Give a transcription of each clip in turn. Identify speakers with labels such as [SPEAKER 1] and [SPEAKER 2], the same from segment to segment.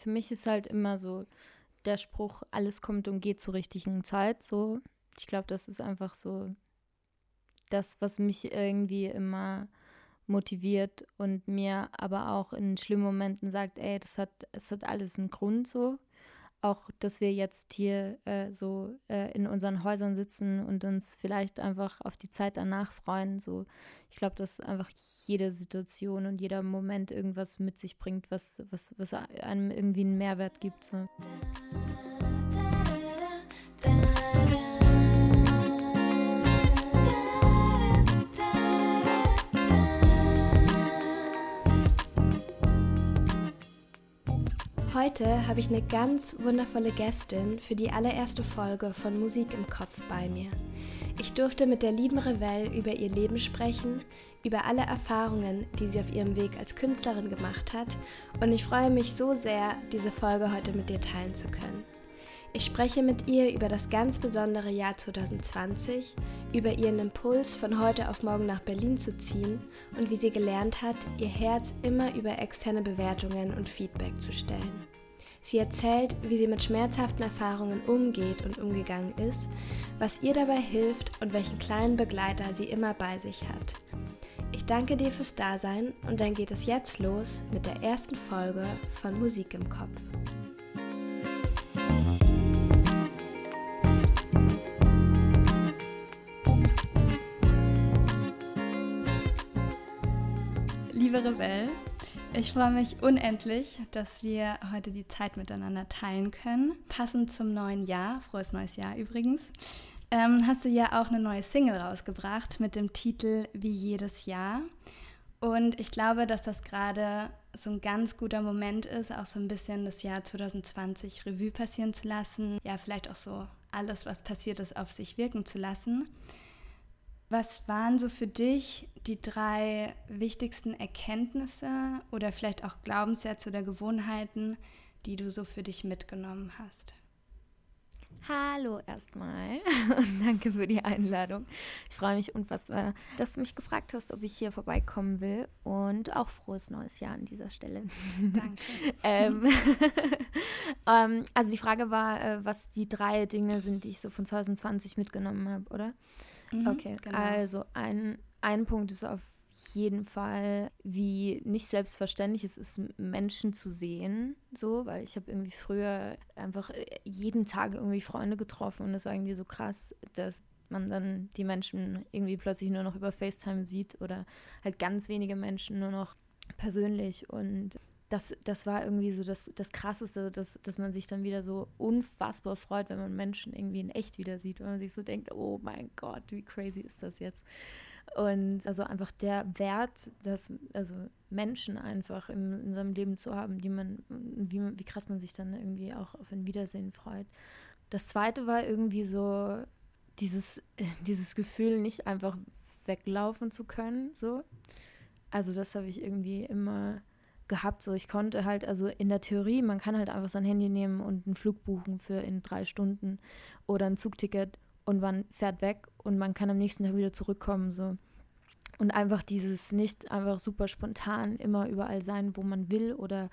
[SPEAKER 1] für mich ist halt immer so der Spruch, alles kommt und geht zur richtigen Zeit. So, ich glaube, das ist einfach so das, was mich irgendwie immer motiviert und mir aber auch in schlimmen Momenten sagt, ey, das hat, es hat alles einen Grund so. Auch, dass wir jetzt hier äh, so äh, in unseren Häusern sitzen und uns vielleicht einfach auf die Zeit danach freuen. So, ich glaube, dass einfach jede Situation und jeder Moment irgendwas mit sich bringt, was, was, was einem irgendwie einen Mehrwert gibt. So.
[SPEAKER 2] Heute habe ich eine ganz wundervolle Gästin für die allererste Folge von Musik im Kopf bei mir. Ich durfte mit der lieben Revell über ihr Leben sprechen, über alle Erfahrungen, die sie auf ihrem Weg als Künstlerin gemacht hat und ich freue mich so sehr, diese Folge heute mit dir teilen zu können. Ich spreche mit ihr über das ganz besondere Jahr 2020, über ihren Impuls, von heute auf morgen nach Berlin zu ziehen und wie sie gelernt hat, ihr Herz immer über externe Bewertungen und Feedback zu stellen. Sie erzählt, wie sie mit schmerzhaften Erfahrungen umgeht und umgegangen ist, was ihr dabei hilft und welchen kleinen Begleiter sie immer bei sich hat. Ich danke dir fürs Dasein und dann geht es jetzt los mit der ersten Folge von Musik im Kopf. liebe Rebell. Ich freue mich unendlich, dass wir heute die Zeit miteinander teilen können. Passend zum neuen Jahr, frohes neues Jahr übrigens, ähm, hast du ja auch eine neue Single rausgebracht mit dem Titel Wie jedes Jahr. Und ich glaube, dass das gerade so ein ganz guter Moment ist, auch so ein bisschen das Jahr 2020 Revue passieren zu lassen. Ja, vielleicht auch so alles, was passiert ist, auf sich wirken zu lassen. Was waren so für dich die drei wichtigsten Erkenntnisse oder vielleicht auch Glaubenssätze oder Gewohnheiten, die du so für dich mitgenommen hast?
[SPEAKER 1] Hallo erstmal danke für die Einladung. Ich freue mich unfassbar, dass du mich gefragt hast, ob ich hier vorbeikommen will und auch frohes neues Jahr an dieser Stelle.
[SPEAKER 2] Danke.
[SPEAKER 1] ähm, ähm, also die Frage war, äh, was die drei Dinge sind, die ich so von 2020 mitgenommen habe, oder? Mhm, okay, genau. also ein, ein Punkt ist auf jeden Fall, wie nicht selbstverständlich es ist, Menschen zu sehen, so, weil ich habe irgendwie früher einfach äh, jeden Tag irgendwie Freunde getroffen und es war irgendwie so krass, dass man dann die Menschen irgendwie plötzlich nur noch über FaceTime sieht oder halt ganz wenige Menschen nur noch persönlich und das, das war irgendwie so das, das Krasseste, dass, dass man sich dann wieder so unfassbar freut, wenn man Menschen irgendwie in echt wieder sieht, wenn man sich so denkt, oh mein Gott, wie crazy ist das jetzt? Und also einfach der Wert, dass also Menschen einfach in, in seinem Leben zu haben, die man, wie, wie krass man sich dann irgendwie auch auf ein Wiedersehen freut. Das zweite war irgendwie so dieses, dieses Gefühl, nicht einfach weglaufen zu können, so. Also das habe ich irgendwie immer gehabt. So, ich konnte halt, also in der Theorie, man kann halt einfach sein Handy nehmen und einen Flug buchen für in drei Stunden oder ein Zugticket und man fährt weg und man kann am nächsten Tag wieder zurückkommen. So. Und einfach dieses nicht einfach super spontan immer überall sein, wo man will oder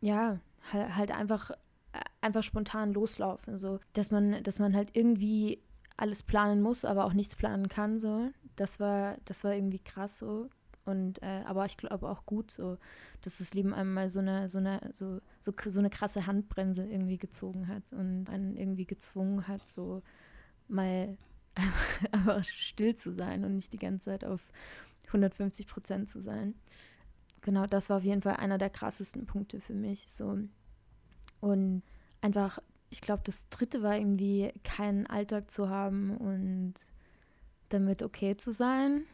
[SPEAKER 1] ja, halt einfach, einfach spontan loslaufen. So, dass man, dass man halt irgendwie alles planen muss, aber auch nichts planen kann. So. Das war, das war irgendwie krass so. Und äh, aber ich glaube auch gut, so, dass das Leben einem mal so eine, so eine, so, so, so eine krasse Handbremse irgendwie gezogen hat und einen irgendwie gezwungen hat, so mal einfach still zu sein und nicht die ganze Zeit auf 150 Prozent zu sein. Genau, das war auf jeden Fall einer der krassesten Punkte für mich. So. Und einfach, ich glaube, das dritte war irgendwie keinen Alltag zu haben und damit okay zu sein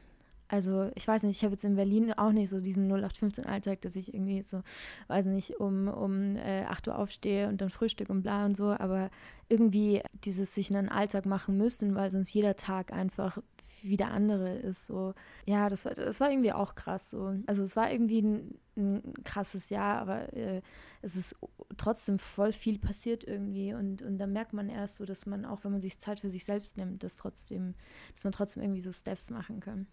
[SPEAKER 1] also ich weiß nicht, ich habe jetzt in Berlin auch nicht so diesen 0815-Alltag, dass ich irgendwie so, weiß nicht, um, um äh, 8 Uhr aufstehe und dann Frühstück und bla und so, aber irgendwie dieses sich einen Alltag machen müssen, weil sonst jeder Tag einfach wie der andere ist. So, ja, das war, das war irgendwie auch krass. So. Also es war irgendwie ein, ein krasses Jahr, aber äh, es ist trotzdem voll viel passiert irgendwie. Und, und dann merkt man erst so, dass man, auch wenn man sich Zeit für sich selbst nimmt, dass trotzdem, dass man trotzdem irgendwie so Steps machen kann.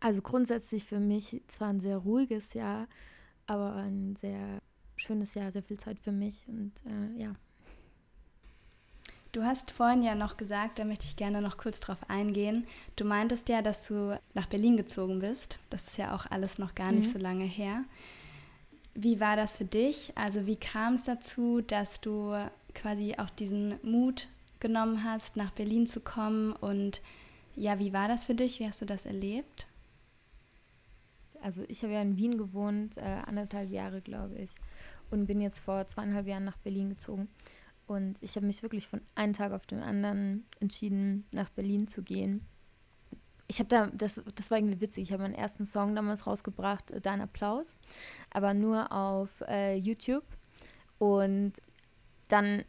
[SPEAKER 1] Also grundsätzlich für mich zwar ein sehr ruhiges Jahr, aber ein sehr schönes Jahr, sehr viel Zeit für mich und äh, ja.
[SPEAKER 2] Du hast vorhin ja noch gesagt, da möchte ich gerne noch kurz drauf eingehen. Du meintest ja, dass du nach Berlin gezogen bist. Das ist ja auch alles noch gar nicht mhm. so lange her. Wie war das für dich? Also wie kam es dazu, dass du quasi auch diesen Mut genommen hast, nach Berlin zu kommen? Und ja, wie war das für dich? Wie hast du das erlebt?
[SPEAKER 1] Also ich habe ja in Wien gewohnt, äh, anderthalb Jahre, glaube ich, und bin jetzt vor zweieinhalb Jahren nach Berlin gezogen. Und ich habe mich wirklich von einem Tag auf den anderen entschieden, nach Berlin zu gehen. Ich habe da, das, das war irgendwie witzig, ich habe meinen ersten Song damals rausgebracht, äh, Dein Applaus, aber nur auf äh, YouTube. Und dann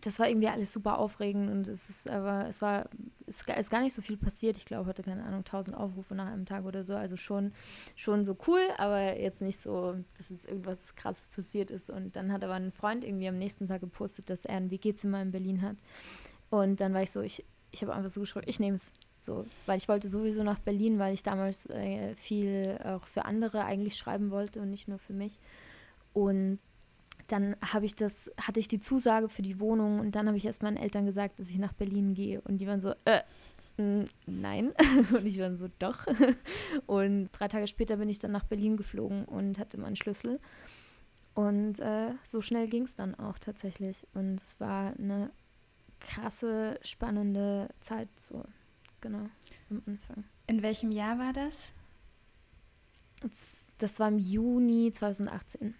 [SPEAKER 1] das war irgendwie alles super aufregend und es ist aber, es war, es ist gar nicht so viel passiert. Ich glaube, hatte keine Ahnung, 1000 Aufrufe nach einem Tag oder so. Also schon, schon so cool, aber jetzt nicht so, dass jetzt irgendwas krasses passiert ist. Und dann hat aber ein Freund irgendwie am nächsten Tag gepostet, dass er ein WG-Zimmer in Berlin hat. Und dann war ich so, ich, ich habe einfach so geschrieben, ich nehme es. So, weil ich wollte sowieso nach Berlin, weil ich damals äh, viel auch für andere eigentlich schreiben wollte und nicht nur für mich. Und dann habe ich das, hatte ich die Zusage für die Wohnung und dann habe ich erst meinen Eltern gesagt, dass ich nach Berlin gehe. Und die waren so, äh, nein. und ich war so, doch. Und drei Tage später bin ich dann nach Berlin geflogen und hatte meinen Schlüssel. Und äh, so schnell ging es dann auch tatsächlich. Und es war eine krasse, spannende Zeit, so genau, am Anfang.
[SPEAKER 2] In welchem Jahr war das?
[SPEAKER 1] Das war im Juni 2018.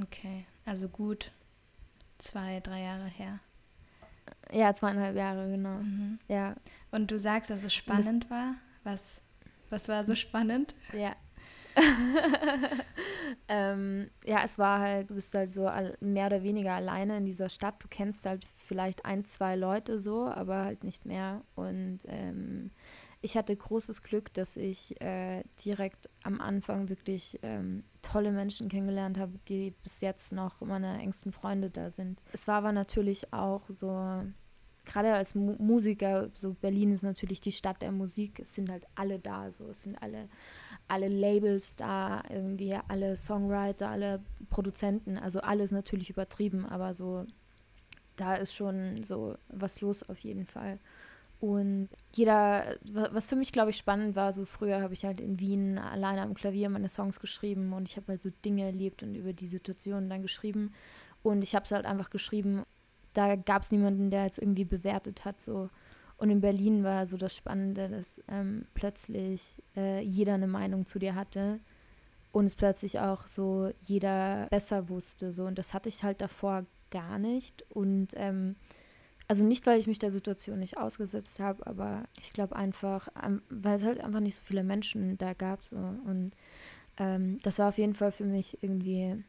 [SPEAKER 2] Okay, also gut zwei, drei Jahre her.
[SPEAKER 1] Ja, zweieinhalb Jahre, genau. Mhm. Ja.
[SPEAKER 2] Und du sagst, dass es spannend das, war. Was, was war so spannend?
[SPEAKER 1] Ja. ähm, ja, es war halt, du bist halt so mehr oder weniger alleine in dieser Stadt. Du kennst halt vielleicht ein, zwei Leute so, aber halt nicht mehr. Und ähm, ich hatte großes Glück, dass ich äh, direkt am Anfang wirklich ähm, tolle Menschen kennengelernt habe, die bis jetzt noch meine engsten Freunde da sind. Es war aber natürlich auch so, gerade als Mu Musiker, so Berlin ist natürlich die Stadt der Musik, es sind halt alle da, so es sind alle, alle Labels da, irgendwie alle Songwriter, alle Produzenten, also alles natürlich übertrieben, aber so da ist schon so was los auf jeden Fall. Und jeder, was für mich, glaube ich, spannend war, so früher habe ich halt in Wien alleine am Klavier meine Songs geschrieben und ich habe halt so Dinge erlebt und über die Situation dann geschrieben. Und ich habe es halt einfach geschrieben. Da gab es niemanden, der jetzt irgendwie bewertet hat. So. Und in Berlin war so das Spannende, dass ähm, plötzlich äh, jeder eine Meinung zu dir hatte und es plötzlich auch so jeder besser wusste. So. Und das hatte ich halt davor gar nicht. Und ähm, also nicht, weil ich mich der Situation nicht ausgesetzt habe, aber ich glaube einfach, weil es halt einfach nicht so viele Menschen da gab. So. Und ähm, das war auf jeden Fall für mich irgendwie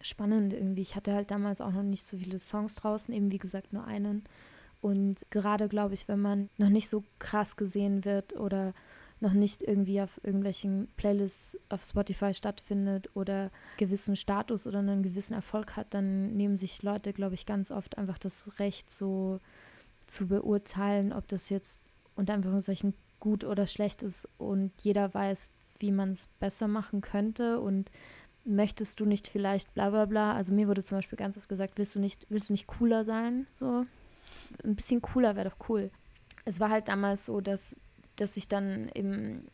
[SPEAKER 1] spannend. Irgendwie. Ich hatte halt damals auch noch nicht so viele Songs draußen, eben wie gesagt nur einen. Und gerade glaube ich, wenn man noch nicht so krass gesehen wird oder noch nicht irgendwie auf irgendwelchen Playlists auf Spotify stattfindet oder gewissen Status oder einen gewissen Erfolg hat, dann nehmen sich Leute, glaube ich, ganz oft einfach das Recht, so zu beurteilen, ob das jetzt unter Anführungszeichen gut oder schlecht ist und jeder weiß, wie man es besser machen könnte und möchtest du nicht vielleicht bla bla bla. Also mir wurde zum Beispiel ganz oft gesagt, willst du nicht, willst du nicht cooler sein? So ein bisschen cooler wäre doch cool. Es war halt damals so, dass dass ich dann eben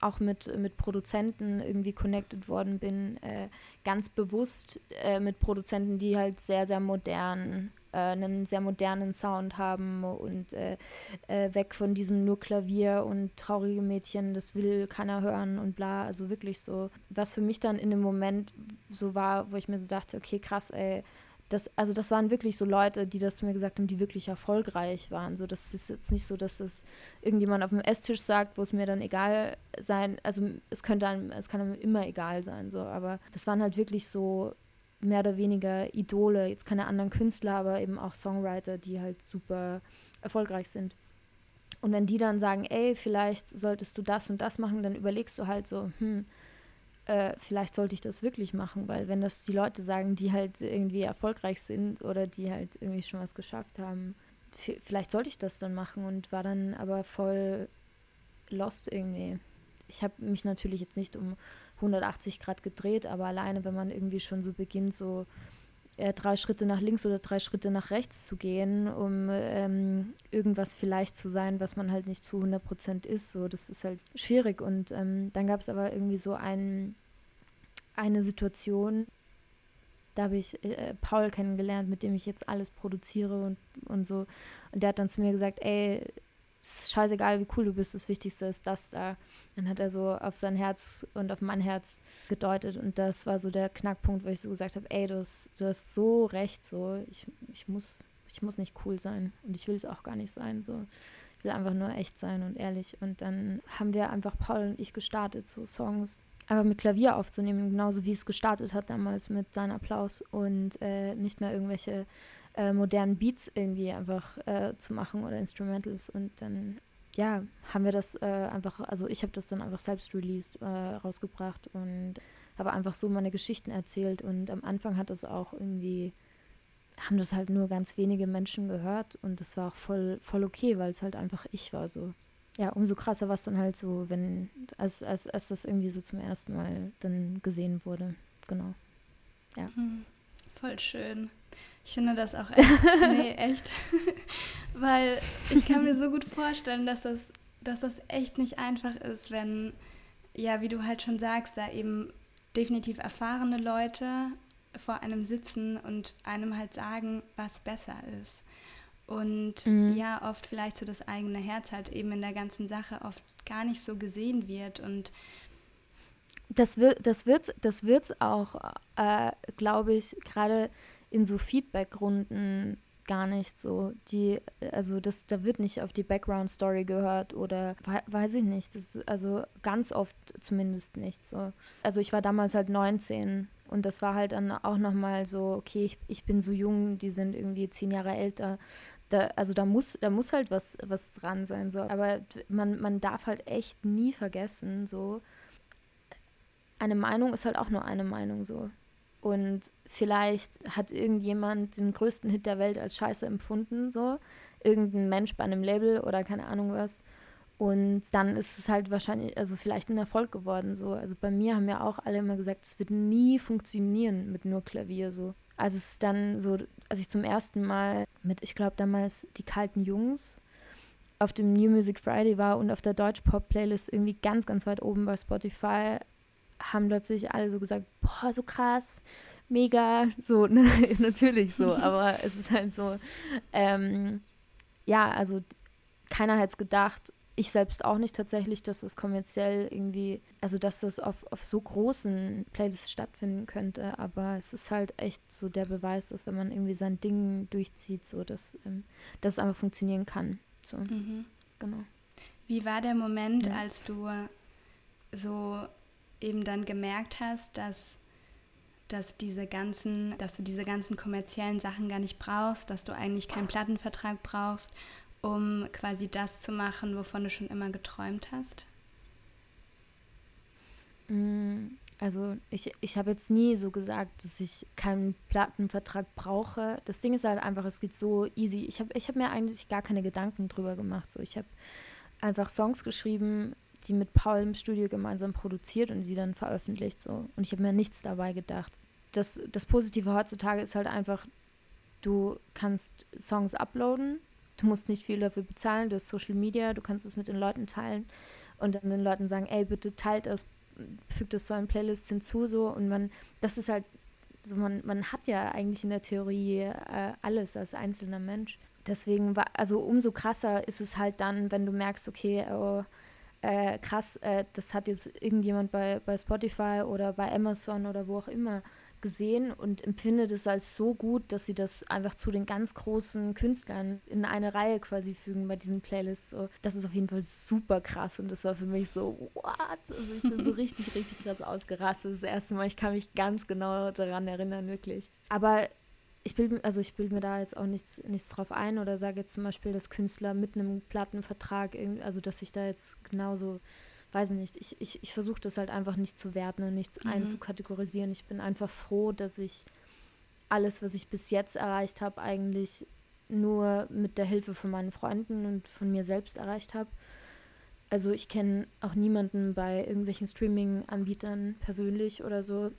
[SPEAKER 1] auch mit, mit Produzenten irgendwie connected worden bin, äh, ganz bewusst äh, mit Produzenten, die halt sehr, sehr modern, äh, einen sehr modernen Sound haben und äh, äh, weg von diesem nur Klavier und traurige Mädchen, das will keiner hören und bla, also wirklich so, was für mich dann in dem Moment so war, wo ich mir so dachte, okay, krass, ey, das, also das waren wirklich so Leute, die das mir gesagt haben, die wirklich erfolgreich waren. So, das ist jetzt nicht so, dass das irgendjemand auf dem Esstisch sagt, wo es mir dann egal sein, also es könnte einem, es kann einem immer egal sein, so, aber das waren halt wirklich so mehr oder weniger Idole, jetzt keine anderen Künstler, aber eben auch Songwriter, die halt super erfolgreich sind. Und wenn die dann sagen, ey, vielleicht solltest du das und das machen, dann überlegst du halt so, hm, äh, vielleicht sollte ich das wirklich machen, weil wenn das die Leute sagen, die halt irgendwie erfolgreich sind oder die halt irgendwie schon was geschafft haben, vielleicht sollte ich das dann machen und war dann aber voll lost irgendwie. Ich habe mich natürlich jetzt nicht um 180 Grad gedreht, aber alleine, wenn man irgendwie schon so beginnt, so äh, drei Schritte nach links oder drei Schritte nach rechts zu gehen, um ähm, irgendwas vielleicht zu sein, was man halt nicht zu 100 Prozent ist. So, das ist halt schwierig. Und ähm, dann gab es aber irgendwie so ein, eine Situation, da habe ich äh, Paul kennengelernt, mit dem ich jetzt alles produziere und, und so. Und der hat dann zu mir gesagt, ey, ist scheißegal, wie cool du bist, das Wichtigste ist das da. Dann hat er so auf sein Herz und auf mein Herz gedeutet und das war so der Knackpunkt, wo ich so gesagt habe, ey, du hast, du hast so recht, so, ich, ich, muss, ich muss nicht cool sein und ich will es auch gar nicht sein, so. Ich will einfach nur echt sein und ehrlich. Und dann haben wir einfach Paul und ich gestartet, so Songs einfach mit Klavier aufzunehmen, genauso wie es gestartet hat damals mit seinem Applaus und äh, nicht mehr irgendwelche äh, modernen Beats irgendwie einfach äh, zu machen oder Instrumentals und dann ja, haben wir das äh, einfach, also ich habe das dann einfach selbst released, äh, rausgebracht und habe einfach so meine Geschichten erzählt und am Anfang hat das auch irgendwie, haben das halt nur ganz wenige Menschen gehört und das war auch voll, voll okay, weil es halt einfach ich war so. Ja, umso krasser war es dann halt so, wenn, als, als, als das irgendwie so zum ersten Mal dann gesehen wurde. Genau. Ja. Hm,
[SPEAKER 2] voll schön. Ich finde das auch echt, nee, echt. Weil ich kann mir so gut vorstellen, dass das, dass das echt nicht einfach ist, wenn, ja, wie du halt schon sagst, da eben definitiv erfahrene Leute vor einem sitzen und einem halt sagen, was besser ist. Und mhm. ja, oft vielleicht so das eigene Herz halt eben in der ganzen Sache oft gar nicht so gesehen wird und
[SPEAKER 1] das wird das wird's das wird's auch äh, glaube ich gerade in so Feedback-Runden gar nicht so. Die, also das, da wird nicht auf die Background-Story gehört oder weiß ich nicht. Das, also ganz oft zumindest nicht so. Also ich war damals halt 19 und das war halt dann auch nochmal so, okay, ich, ich bin so jung, die sind irgendwie zehn Jahre älter. Da, also da muss, da muss halt was, was dran sein. So. Aber man, man darf halt echt nie vergessen, so, eine Meinung ist halt auch nur eine Meinung so. Und vielleicht hat irgendjemand den größten Hit der Welt als scheiße empfunden, so. Irgendein Mensch bei einem Label oder keine Ahnung was. Und dann ist es halt wahrscheinlich, also vielleicht ein Erfolg geworden, so. Also bei mir haben ja auch alle immer gesagt, es wird nie funktionieren mit nur Klavier, so. Als es dann so, als ich zum ersten Mal mit, ich glaube damals die kalten Jungs auf dem New Music Friday war und auf der Deutsch-Pop-Playlist irgendwie ganz, ganz weit oben bei Spotify, haben plötzlich alle so gesagt, boah, so krass, mega, so, ne? natürlich so, aber es ist halt so, ähm, ja, also keiner hätte es gedacht, ich selbst auch nicht tatsächlich, dass das kommerziell irgendwie, also dass das auf, auf so großen Playlists stattfinden könnte, aber es ist halt echt so der Beweis, dass wenn man irgendwie sein Ding durchzieht, so dass, ähm, dass es einfach funktionieren kann. So, mhm.
[SPEAKER 2] genau. Wie war der Moment, ja. als du so eben dann gemerkt hast, dass, dass diese ganzen, dass du diese ganzen kommerziellen Sachen gar nicht brauchst, dass du eigentlich keinen Plattenvertrag brauchst, um quasi das zu machen, wovon du schon immer geträumt hast?
[SPEAKER 1] Mm, also ich, ich habe jetzt nie so gesagt, dass ich keinen Plattenvertrag brauche. Das Ding ist halt einfach, es geht so easy. Ich habe ich hab mir eigentlich gar keine Gedanken drüber gemacht. So, ich habe einfach Songs geschrieben, die mit Paul im Studio gemeinsam produziert und sie dann veröffentlicht. So. Und ich habe mir nichts dabei gedacht. Das, das Positive heutzutage ist halt einfach, du kannst Songs uploaden, du musst nicht viel dafür bezahlen, du hast Social Media, du kannst es mit den Leuten teilen und dann den Leuten sagen, ey, bitte teilt das, fügt das zu euren Playlists hinzu, so und man, das ist halt, also man, man hat ja eigentlich in der Theorie äh, alles als einzelner Mensch. Deswegen war, also umso krasser ist es halt dann, wenn du merkst, okay, oh, äh, krass, äh, das hat jetzt irgendjemand bei, bei Spotify oder bei Amazon oder wo auch immer gesehen und empfindet es als so gut, dass sie das einfach zu den ganz großen Künstlern in eine Reihe quasi fügen bei diesen Playlists. So, das ist auf jeden Fall super krass und das war für mich so, what? Also ich bin so richtig, richtig krass ausgerastet. Das erste Mal, ich kann mich ganz genau daran erinnern, wirklich. Aber ich bilde also ich bilde mir da jetzt auch nichts, nichts drauf ein oder sage jetzt zum Beispiel, dass Künstler mit einem Plattenvertrag, also dass ich da jetzt genauso, weiß nicht, ich, ich, ich versuche das halt einfach nicht zu werten und nicht mhm. einzukategorisieren. Ich bin einfach froh, dass ich alles, was ich bis jetzt erreicht habe, eigentlich nur mit der Hilfe von meinen Freunden und von mir selbst erreicht habe. Also ich kenne auch niemanden bei irgendwelchen Streaming-Anbietern persönlich oder so,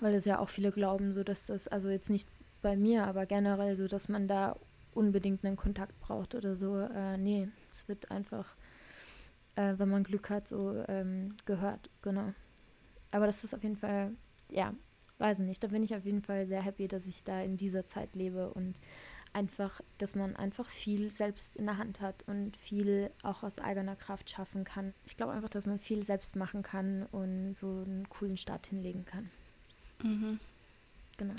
[SPEAKER 1] weil es ja auch viele glauben, so dass das, also jetzt nicht bei mir, aber generell so, dass man da unbedingt einen Kontakt braucht oder so. Äh, nee, es wird einfach, äh, wenn man Glück hat, so ähm, gehört, genau. Aber das ist auf jeden Fall, ja, weiß nicht, da bin ich auf jeden Fall sehr happy, dass ich da in dieser Zeit lebe und einfach, dass man einfach viel selbst in der Hand hat und viel auch aus eigener Kraft schaffen kann. Ich glaube einfach, dass man viel selbst machen kann und so einen coolen Start hinlegen kann.
[SPEAKER 2] Mhm. Genau.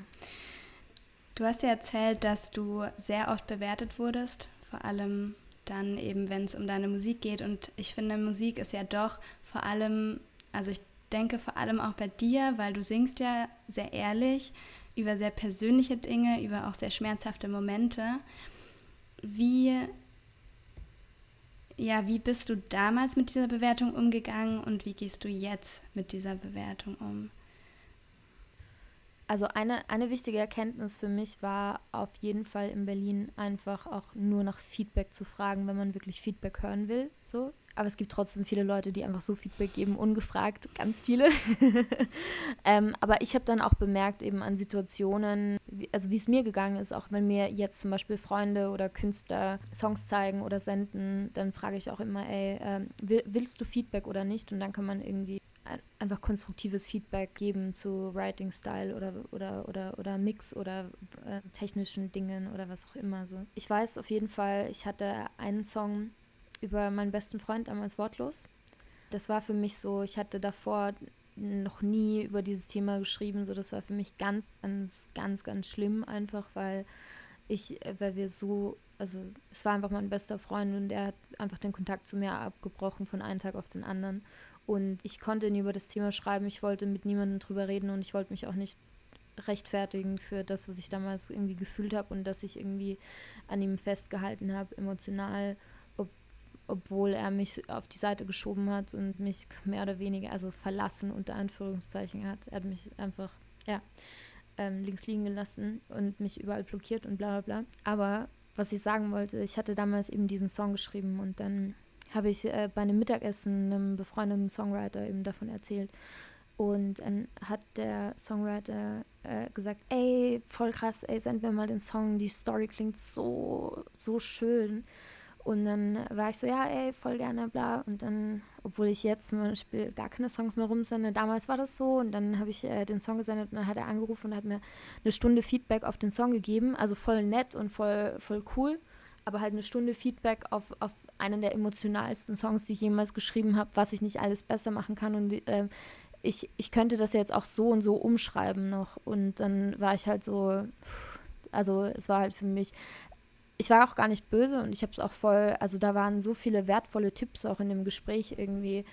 [SPEAKER 2] Du hast ja erzählt, dass du sehr oft bewertet wurdest, vor allem dann eben, wenn es um deine Musik geht. Und ich finde, Musik ist ja doch vor allem, also ich denke vor allem auch bei dir, weil du singst ja sehr ehrlich über sehr persönliche Dinge, über auch sehr schmerzhafte Momente. Wie, ja, wie bist du damals mit dieser Bewertung umgegangen und wie gehst du jetzt mit dieser Bewertung um?
[SPEAKER 1] Also eine, eine wichtige Erkenntnis für mich war auf jeden Fall in Berlin einfach auch nur nach Feedback zu fragen, wenn man wirklich Feedback hören will. So. Aber es gibt trotzdem viele Leute, die einfach so Feedback geben, ungefragt, ganz viele. ähm, aber ich habe dann auch bemerkt, eben an Situationen, wie, also wie es mir gegangen ist, auch wenn mir jetzt zum Beispiel Freunde oder Künstler Songs zeigen oder senden, dann frage ich auch immer, ey, ähm, willst du Feedback oder nicht? Und dann kann man irgendwie einfach konstruktives Feedback geben zu Writing Style oder oder oder oder Mix oder äh, technischen Dingen oder was auch immer so. Ich weiß auf jeden Fall, ich hatte einen Song über meinen besten Freund damals wortlos. Das war für mich so, ich hatte davor noch nie über dieses Thema geschrieben, so das war für mich ganz ganz ganz ganz schlimm einfach, weil ich weil wir so also es war einfach mein bester Freund und er hat einfach den Kontakt zu mir abgebrochen von einem Tag auf den anderen und ich konnte nie über das Thema schreiben. Ich wollte mit niemandem drüber reden und ich wollte mich auch nicht rechtfertigen für das, was ich damals irgendwie gefühlt habe und dass ich irgendwie an ihm festgehalten habe, emotional, ob, obwohl er mich auf die Seite geschoben hat und mich mehr oder weniger, also verlassen unter Anführungszeichen hat. Er hat mich einfach, ja, ähm, links liegen gelassen und mich überall blockiert und bla bla bla. Aber was ich sagen wollte, ich hatte damals eben diesen Song geschrieben und dann habe ich äh, bei einem Mittagessen einem befreundeten Songwriter eben davon erzählt. Und dann hat der Songwriter äh, gesagt, ey, voll krass, ey, send mir mal den Song, die Story klingt so, so schön. Und dann war ich so, ja, ey, voll gerne, bla. Und dann, obwohl ich jetzt zum Beispiel gar keine Songs mehr rumsende, damals war das so. Und dann habe ich äh, den Song gesendet und dann hat er angerufen und hat mir eine Stunde Feedback auf den Song gegeben. Also voll nett und voll, voll cool aber halt eine Stunde Feedback auf, auf einen der emotionalsten Songs, die ich jemals geschrieben habe, was ich nicht alles besser machen kann. Und äh, ich, ich könnte das jetzt auch so und so umschreiben noch. Und dann war ich halt so, also es war halt für mich, ich war auch gar nicht böse und ich habe es auch voll, also da waren so viele wertvolle Tipps auch in dem Gespräch irgendwie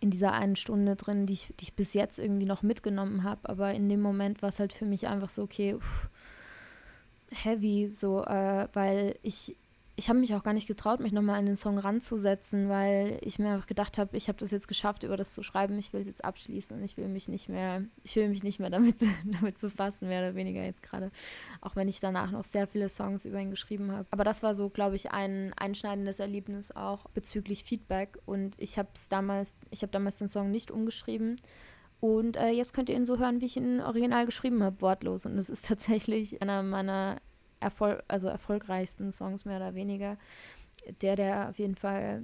[SPEAKER 1] in dieser einen Stunde drin, die ich, die ich bis jetzt irgendwie noch mitgenommen habe. Aber in dem Moment war es halt für mich einfach so, okay, pff, heavy, so, äh, weil ich, ich habe mich auch gar nicht getraut, mich nochmal an den Song ranzusetzen, weil ich mir gedacht habe, ich habe das jetzt geschafft, über das zu schreiben, ich will es jetzt abschließen und ich will mich nicht mehr, ich will mich nicht mehr damit, damit befassen, mehr oder weniger jetzt gerade, auch wenn ich danach noch sehr viele Songs über ihn geschrieben habe. Aber das war so, glaube ich, ein einschneidendes Erlebnis auch bezüglich Feedback und ich habe es damals, ich habe damals den Song nicht umgeschrieben, und äh, jetzt könnt ihr ihn so hören, wie ich ihn original geschrieben habe, wortlos. Und es ist tatsächlich einer meiner Erfol also erfolgreichsten Songs, mehr oder weniger. Der, der auf jeden Fall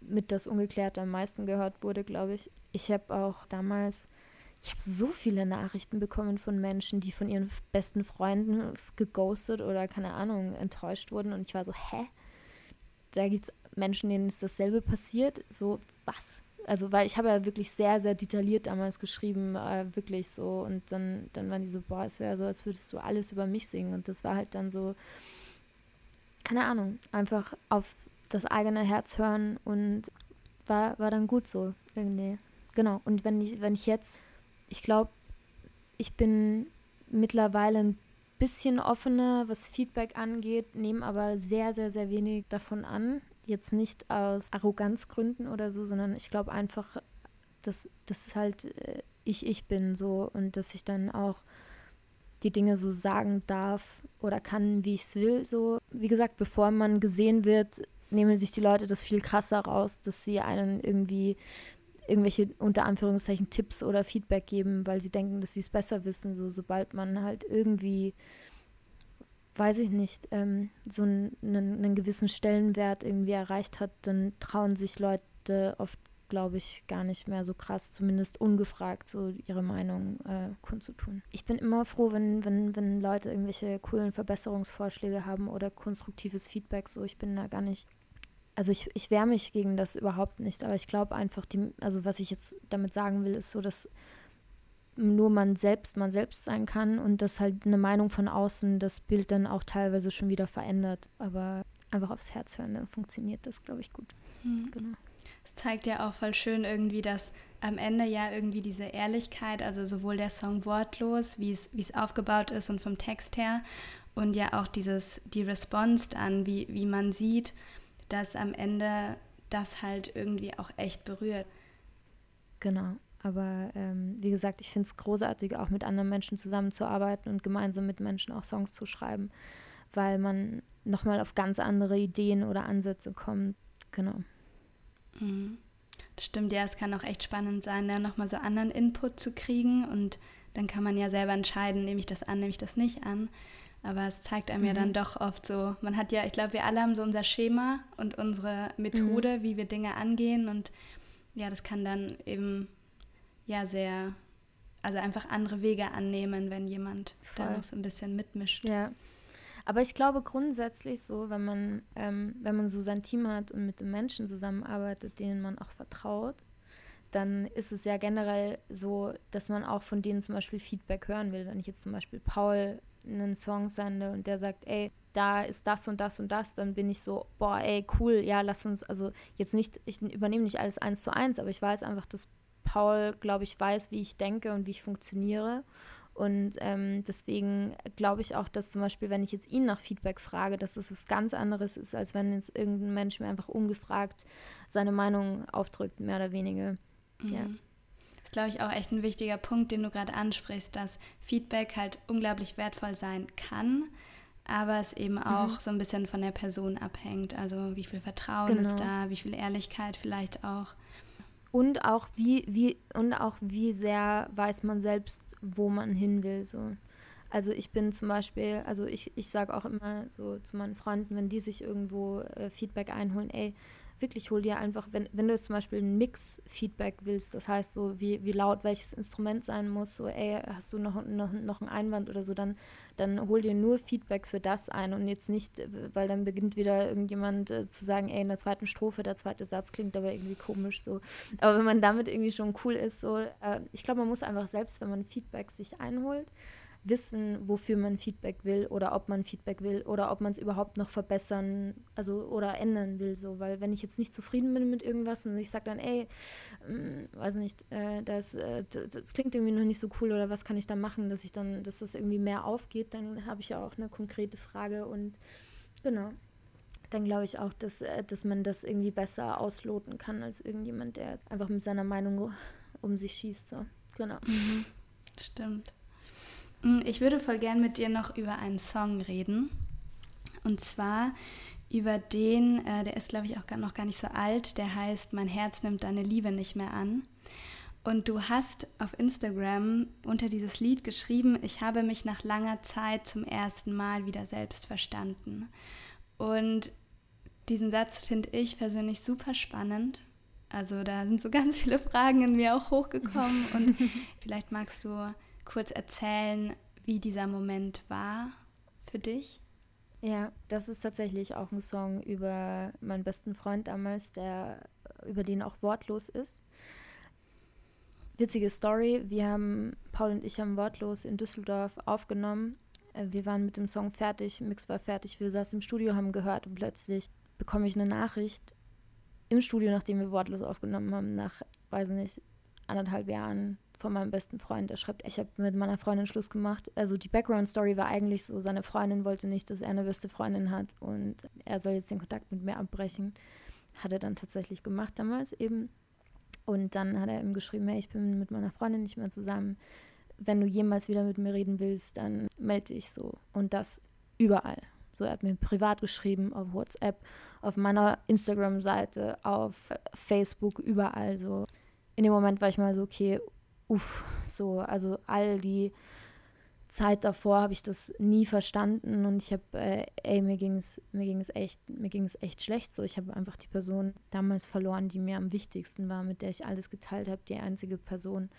[SPEAKER 1] mit das Ungeklärte am meisten gehört wurde, glaube ich. Ich habe auch damals, ich habe so viele Nachrichten bekommen von Menschen, die von ihren besten Freunden geghostet oder keine Ahnung, enttäuscht wurden. Und ich war so, hä? Da gibt es Menschen, denen ist dasselbe passiert. So, was? Also, weil ich habe ja wirklich sehr, sehr detailliert damals geschrieben, äh, wirklich so. Und dann, dann waren die so, boah, es wäre so, als würdest du alles über mich singen. Und das war halt dann so, keine Ahnung, einfach auf das eigene Herz hören und war, war dann gut so irgendwie. Genau. Und wenn ich, wenn ich jetzt, ich glaube, ich bin mittlerweile ein bisschen offener, was Feedback angeht, nehme aber sehr, sehr, sehr wenig davon an. Jetzt nicht aus Arroganzgründen oder so, sondern ich glaube einfach, dass das halt äh, ich ich bin so und dass ich dann auch die Dinge so sagen darf oder kann, wie ich es will. So, wie gesagt, bevor man gesehen wird, nehmen sich die Leute das viel krasser raus, dass sie einen irgendwie irgendwelche unter Anführungszeichen Tipps oder Feedback geben, weil sie denken, dass sie es besser wissen. So sobald man halt irgendwie, weiß ich nicht, ähm, so einen, einen gewissen Stellenwert irgendwie erreicht hat, dann trauen sich Leute oft, glaube ich, gar nicht mehr so krass, zumindest ungefragt, so ihre Meinung äh, kundzutun. Ich bin immer froh, wenn, wenn, wenn Leute irgendwelche coolen Verbesserungsvorschläge haben oder konstruktives Feedback. So, ich bin da gar nicht also ich, ich wehre mich gegen das überhaupt nicht, aber ich glaube einfach, die, also was ich jetzt damit sagen will, ist so, dass nur man selbst man selbst sein kann und dass halt eine Meinung von außen das Bild dann auch teilweise schon wieder verändert. Aber einfach aufs Herz hören, dann funktioniert das, glaube ich, gut.
[SPEAKER 3] Mhm. Genau. Es zeigt ja auch voll schön irgendwie, dass am Ende ja irgendwie diese Ehrlichkeit, also sowohl der Song wortlos, wie es aufgebaut ist und vom Text her, und ja auch dieses, die Response dann, wie, wie man sieht, dass am Ende das halt irgendwie auch echt berührt.
[SPEAKER 1] Genau. Aber ähm, wie gesagt, ich finde es großartig, auch mit anderen Menschen zusammenzuarbeiten und gemeinsam mit Menschen auch Songs zu schreiben, weil man nochmal auf ganz andere Ideen oder Ansätze kommt. Genau.
[SPEAKER 3] Mhm. Das stimmt, ja, es kann auch echt spannend sein, da nochmal so anderen Input zu kriegen und dann kann man ja selber entscheiden, nehme ich das an, nehme ich das nicht an. Aber es zeigt einem mhm. ja dann mhm. doch oft so, man hat ja, ich glaube, wir alle haben so unser Schema und unsere Methode, mhm. wie wir Dinge angehen. Und ja, das kann dann eben ja sehr, also einfach andere Wege annehmen, wenn jemand Voll. da noch so ein bisschen mitmischt.
[SPEAKER 1] Ja. Aber ich glaube grundsätzlich so, wenn man, ähm, wenn man so sein Team hat und mit den Menschen zusammenarbeitet, denen man auch vertraut, dann ist es ja generell so, dass man auch von denen zum Beispiel Feedback hören will. Wenn ich jetzt zum Beispiel Paul einen Song sende und der sagt, ey, da ist das und das und das, dann bin ich so, boah, ey, cool, ja, lass uns, also jetzt nicht, ich übernehme nicht alles eins zu eins, aber ich weiß einfach, dass Paul, glaube ich, weiß, wie ich denke und wie ich funktioniere. Und ähm, deswegen glaube ich auch, dass zum Beispiel, wenn ich jetzt ihn nach Feedback frage, dass das was ganz anderes ist, als wenn jetzt irgendein Mensch mir einfach ungefragt seine Meinung aufdrückt, mehr oder weniger. Mhm. Ja
[SPEAKER 3] glaube ich, auch echt ein wichtiger Punkt, den du gerade ansprichst, dass Feedback halt unglaublich wertvoll sein kann, aber es eben mhm. auch so ein bisschen von der Person abhängt. Also wie viel Vertrauen genau. ist da, wie viel Ehrlichkeit vielleicht auch.
[SPEAKER 1] Und auch wie, wie, und auch wie sehr weiß man selbst, wo man hin will. So. Also ich bin zum Beispiel, also ich, ich sage auch immer so zu meinen Freunden, wenn die sich irgendwo äh, Feedback einholen, ey, wirklich, hol dir einfach, wenn, wenn du zum Beispiel ein Mix-Feedback willst, das heißt so, wie, wie laut welches Instrument sein muss, so, ey, hast du noch, noch, noch einen Einwand oder so, dann, dann hol dir nur Feedback für das ein und jetzt nicht, weil dann beginnt wieder irgendjemand äh, zu sagen, ey, in der zweiten Strophe, der zweite Satz klingt aber irgendwie komisch so. Aber wenn man damit irgendwie schon cool ist, so, äh, ich glaube, man muss einfach selbst, wenn man Feedback sich einholt, wissen, wofür man Feedback will oder ob man Feedback will oder ob man es überhaupt noch verbessern, also oder ändern will, so, weil wenn ich jetzt nicht zufrieden bin mit irgendwas und ich sage dann, ey, ähm, weiß nicht, äh, das, äh, das klingt irgendwie noch nicht so cool oder was kann ich da machen, dass ich dann, dass das irgendwie mehr aufgeht, dann habe ich ja auch eine konkrete Frage und genau. Dann glaube ich auch, dass, äh, dass man das irgendwie besser ausloten kann als irgendjemand, der einfach mit seiner Meinung um sich schießt. So. Genau.
[SPEAKER 3] Mhm. Stimmt. Mm, ich würde voll gern mit dir noch über einen Song reden. Und zwar über den, äh, der ist glaube ich auch gar, noch gar nicht so alt, der heißt Mein Herz nimmt deine Liebe nicht mehr an. Und du hast auf Instagram unter dieses Lied geschrieben, ich habe mich nach langer Zeit zum ersten Mal wieder selbst verstanden. Und diesen Satz finde ich persönlich super spannend. Also da sind so ganz viele Fragen in mir auch hochgekommen und vielleicht magst du kurz erzählen, wie dieser Moment war für dich?
[SPEAKER 1] Ja, das ist tatsächlich auch ein Song über meinen besten Freund damals, der über den auch wortlos ist. Witzige Story, wir haben, Paul und ich haben wortlos in Düsseldorf aufgenommen. Äh, wir waren mit dem Song fertig, Mix war fertig, wir saßen im Studio, haben gehört und plötzlich bekomme ich eine Nachricht im Studio, nachdem wir wortlos aufgenommen haben, nach, weiß nicht, anderthalb Jahren von meinem besten Freund. Er schreibt, ich habe mit meiner Freundin Schluss gemacht. Also die Background-Story war eigentlich so, seine Freundin wollte nicht, dass er eine beste Freundin hat und er soll jetzt den Kontakt mit mir abbrechen. Hat er dann tatsächlich gemacht damals eben. Und dann hat er ihm geschrieben, hey, ich bin mit meiner Freundin nicht mehr zusammen. Wenn du jemals wieder mit mir reden willst, dann melde dich so. Und das überall. So, er hat mir privat geschrieben, auf WhatsApp, auf meiner Instagram-Seite, auf Facebook, überall so. In dem Moment war ich mal so, okay, uff, so, also all die Zeit davor habe ich das nie verstanden und ich habe, äh, ey, mir ging es mir ging es echt, echt schlecht so. Ich habe einfach die Person damals verloren, die mir am wichtigsten war, mit der ich alles geteilt habe, die einzige Person,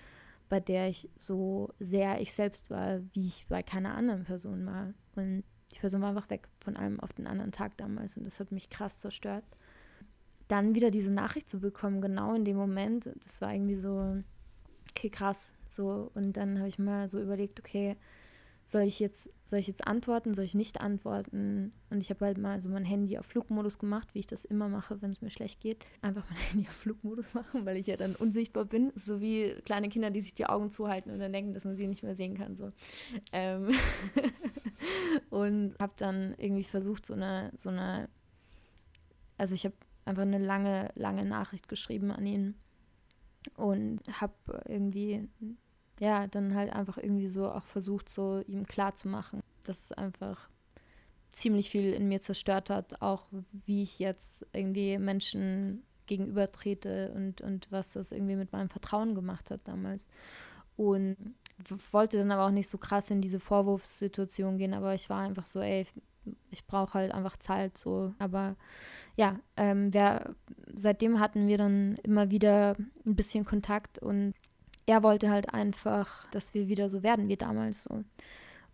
[SPEAKER 1] bei der ich so sehr ich selbst war, wie ich bei keiner anderen Person war. Und die Person war einfach weg von einem auf den anderen Tag damals und das hat mich krass zerstört. Dann wieder diese Nachricht zu bekommen, genau in dem Moment, das war irgendwie so, okay, krass. So, und dann habe ich mal so überlegt, okay, soll ich jetzt, soll ich jetzt antworten, soll ich nicht antworten? Und ich habe halt mal so mein Handy auf Flugmodus gemacht, wie ich das immer mache, wenn es mir schlecht geht. Einfach mein Handy auf Flugmodus machen, weil ich ja dann unsichtbar bin. So wie kleine Kinder, die sich die Augen zuhalten und dann denken, dass man sie nicht mehr sehen kann. So. Ähm und habe dann irgendwie versucht, so eine, so eine, also ich habe einfach eine lange, lange Nachricht geschrieben an ihn und habe irgendwie ja, dann halt einfach irgendwie so auch versucht, so ihm klarzumachen, dass es einfach ziemlich viel in mir zerstört hat, auch wie ich jetzt irgendwie Menschen gegenüber trete und, und was das irgendwie mit meinem Vertrauen gemacht hat damals. Und wollte dann aber auch nicht so krass in diese Vorwurfssituation gehen, aber ich war einfach so, ey, ich brauche halt einfach Zeit so. Aber ja, ähm, wir, seitdem hatten wir dann immer wieder ein bisschen Kontakt und er wollte halt einfach, dass wir wieder so werden wie damals so.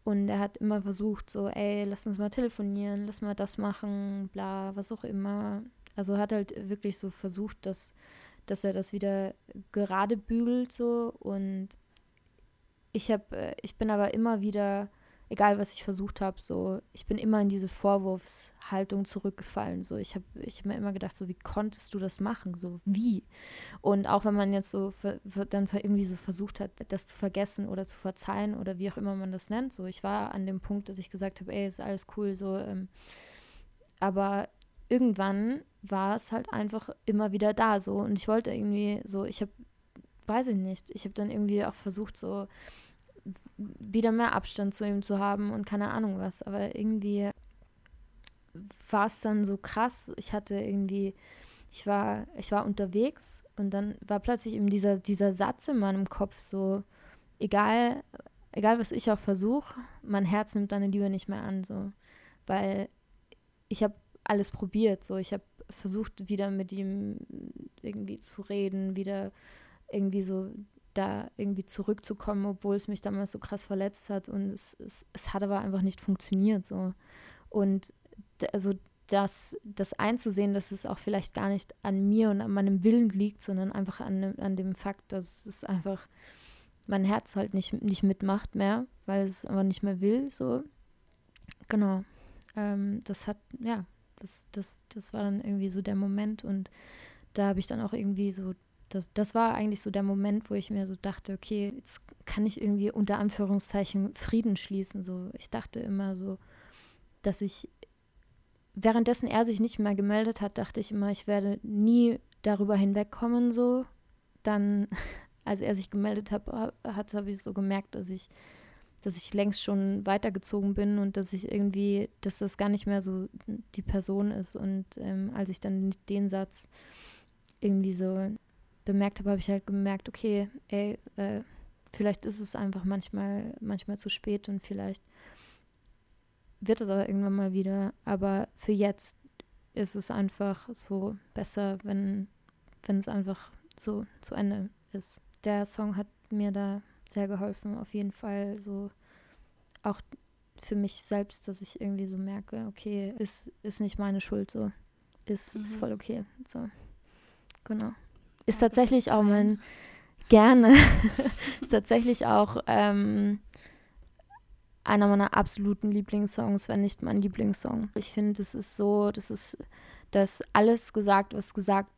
[SPEAKER 1] Und er hat immer versucht, so, ey, lass uns mal telefonieren, lass mal das machen, bla, was auch immer. Also hat halt wirklich so versucht, dass, dass er das wieder gerade bügelt so. Und ich habe, äh, ich bin aber immer wieder egal was ich versucht habe, so, ich bin immer in diese Vorwurfshaltung zurückgefallen. So, ich habe ich hab mir immer gedacht, so, wie konntest du das machen? So, wie? Und auch wenn man jetzt so dann irgendwie so versucht hat, das zu vergessen oder zu verzeihen oder wie auch immer man das nennt, so, ich war an dem Punkt, dass ich gesagt habe, ey, ist alles cool, so, ähm, aber irgendwann war es halt einfach immer wieder da, so, und ich wollte irgendwie so, ich habe, weiß ich nicht, ich habe dann irgendwie auch versucht, so, wieder mehr Abstand zu ihm zu haben und keine Ahnung was. Aber irgendwie war es dann so krass. Ich hatte irgendwie, ich war, ich war unterwegs und dann war plötzlich eben dieser, dieser Satz in meinem Kopf so, egal, egal was ich auch versuche, mein Herz nimmt deine Liebe nicht mehr an, so. Weil ich habe alles probiert, so. Ich habe versucht, wieder mit ihm irgendwie zu reden, wieder irgendwie so da irgendwie zurückzukommen, obwohl es mich damals so krass verletzt hat. Und es, es, es hat aber einfach nicht funktioniert so. Und also das, das einzusehen, dass es auch vielleicht gar nicht an mir und an meinem Willen liegt, sondern einfach an, an dem Fakt, dass es einfach mein Herz halt nicht, nicht mitmacht mehr, weil es aber nicht mehr will, so. Genau. Ähm, das hat, ja, das, das, das war dann irgendwie so der Moment und da habe ich dann auch irgendwie so das, das war eigentlich so der Moment, wo ich mir so dachte, okay, jetzt kann ich irgendwie unter Anführungszeichen Frieden schließen. So, ich dachte immer so, dass ich, währenddessen er sich nicht mehr gemeldet hat, dachte ich immer, ich werde nie darüber hinwegkommen. So, dann, als er sich gemeldet hat, hat habe ich so gemerkt, dass ich, dass ich längst schon weitergezogen bin und dass ich irgendwie, dass das gar nicht mehr so die Person ist. Und ähm, als ich dann den Satz irgendwie so bemerkt habe, habe ich halt gemerkt, okay, ey, äh, vielleicht ist es einfach manchmal, manchmal zu spät und vielleicht wird es aber irgendwann mal wieder. Aber für jetzt ist es einfach so besser, wenn, wenn es einfach so zu Ende ist. Der Song hat mir da sehr geholfen, auf jeden Fall so auch für mich selbst, dass ich irgendwie so merke, okay, ist, ist nicht meine Schuld so. Ist, mhm. ist voll okay. So. Genau. Ist tatsächlich auch mein, gerne, ist tatsächlich auch ähm, einer meiner absoluten Lieblingssongs, wenn nicht mein Lieblingssong. Ich finde, es ist so, das ist, dass alles gesagt, was gesagt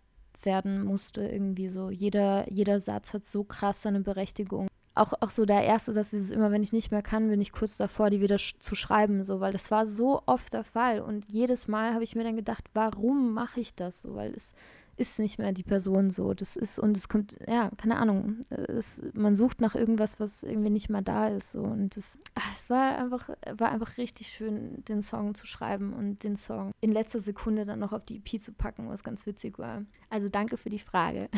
[SPEAKER 1] werden musste, irgendwie so. Jeder, jeder Satz hat so krass seine Berechtigung. Auch, auch so der erste Satz ist immer, wenn ich nicht mehr kann, bin ich kurz davor, die wieder sch zu schreiben, so, weil das war so oft der Fall. Und jedes Mal habe ich mir dann gedacht, warum mache ich das so? Weil es ist nicht mehr die Person so. Das ist, und es kommt, ja, keine Ahnung. Es, man sucht nach irgendwas, was irgendwie nicht mehr da ist. So. Und das, ach, es war einfach, war einfach richtig schön, den Song zu schreiben und den Song in letzter Sekunde dann noch auf die EP zu packen, was ganz witzig war. Also danke für die Frage.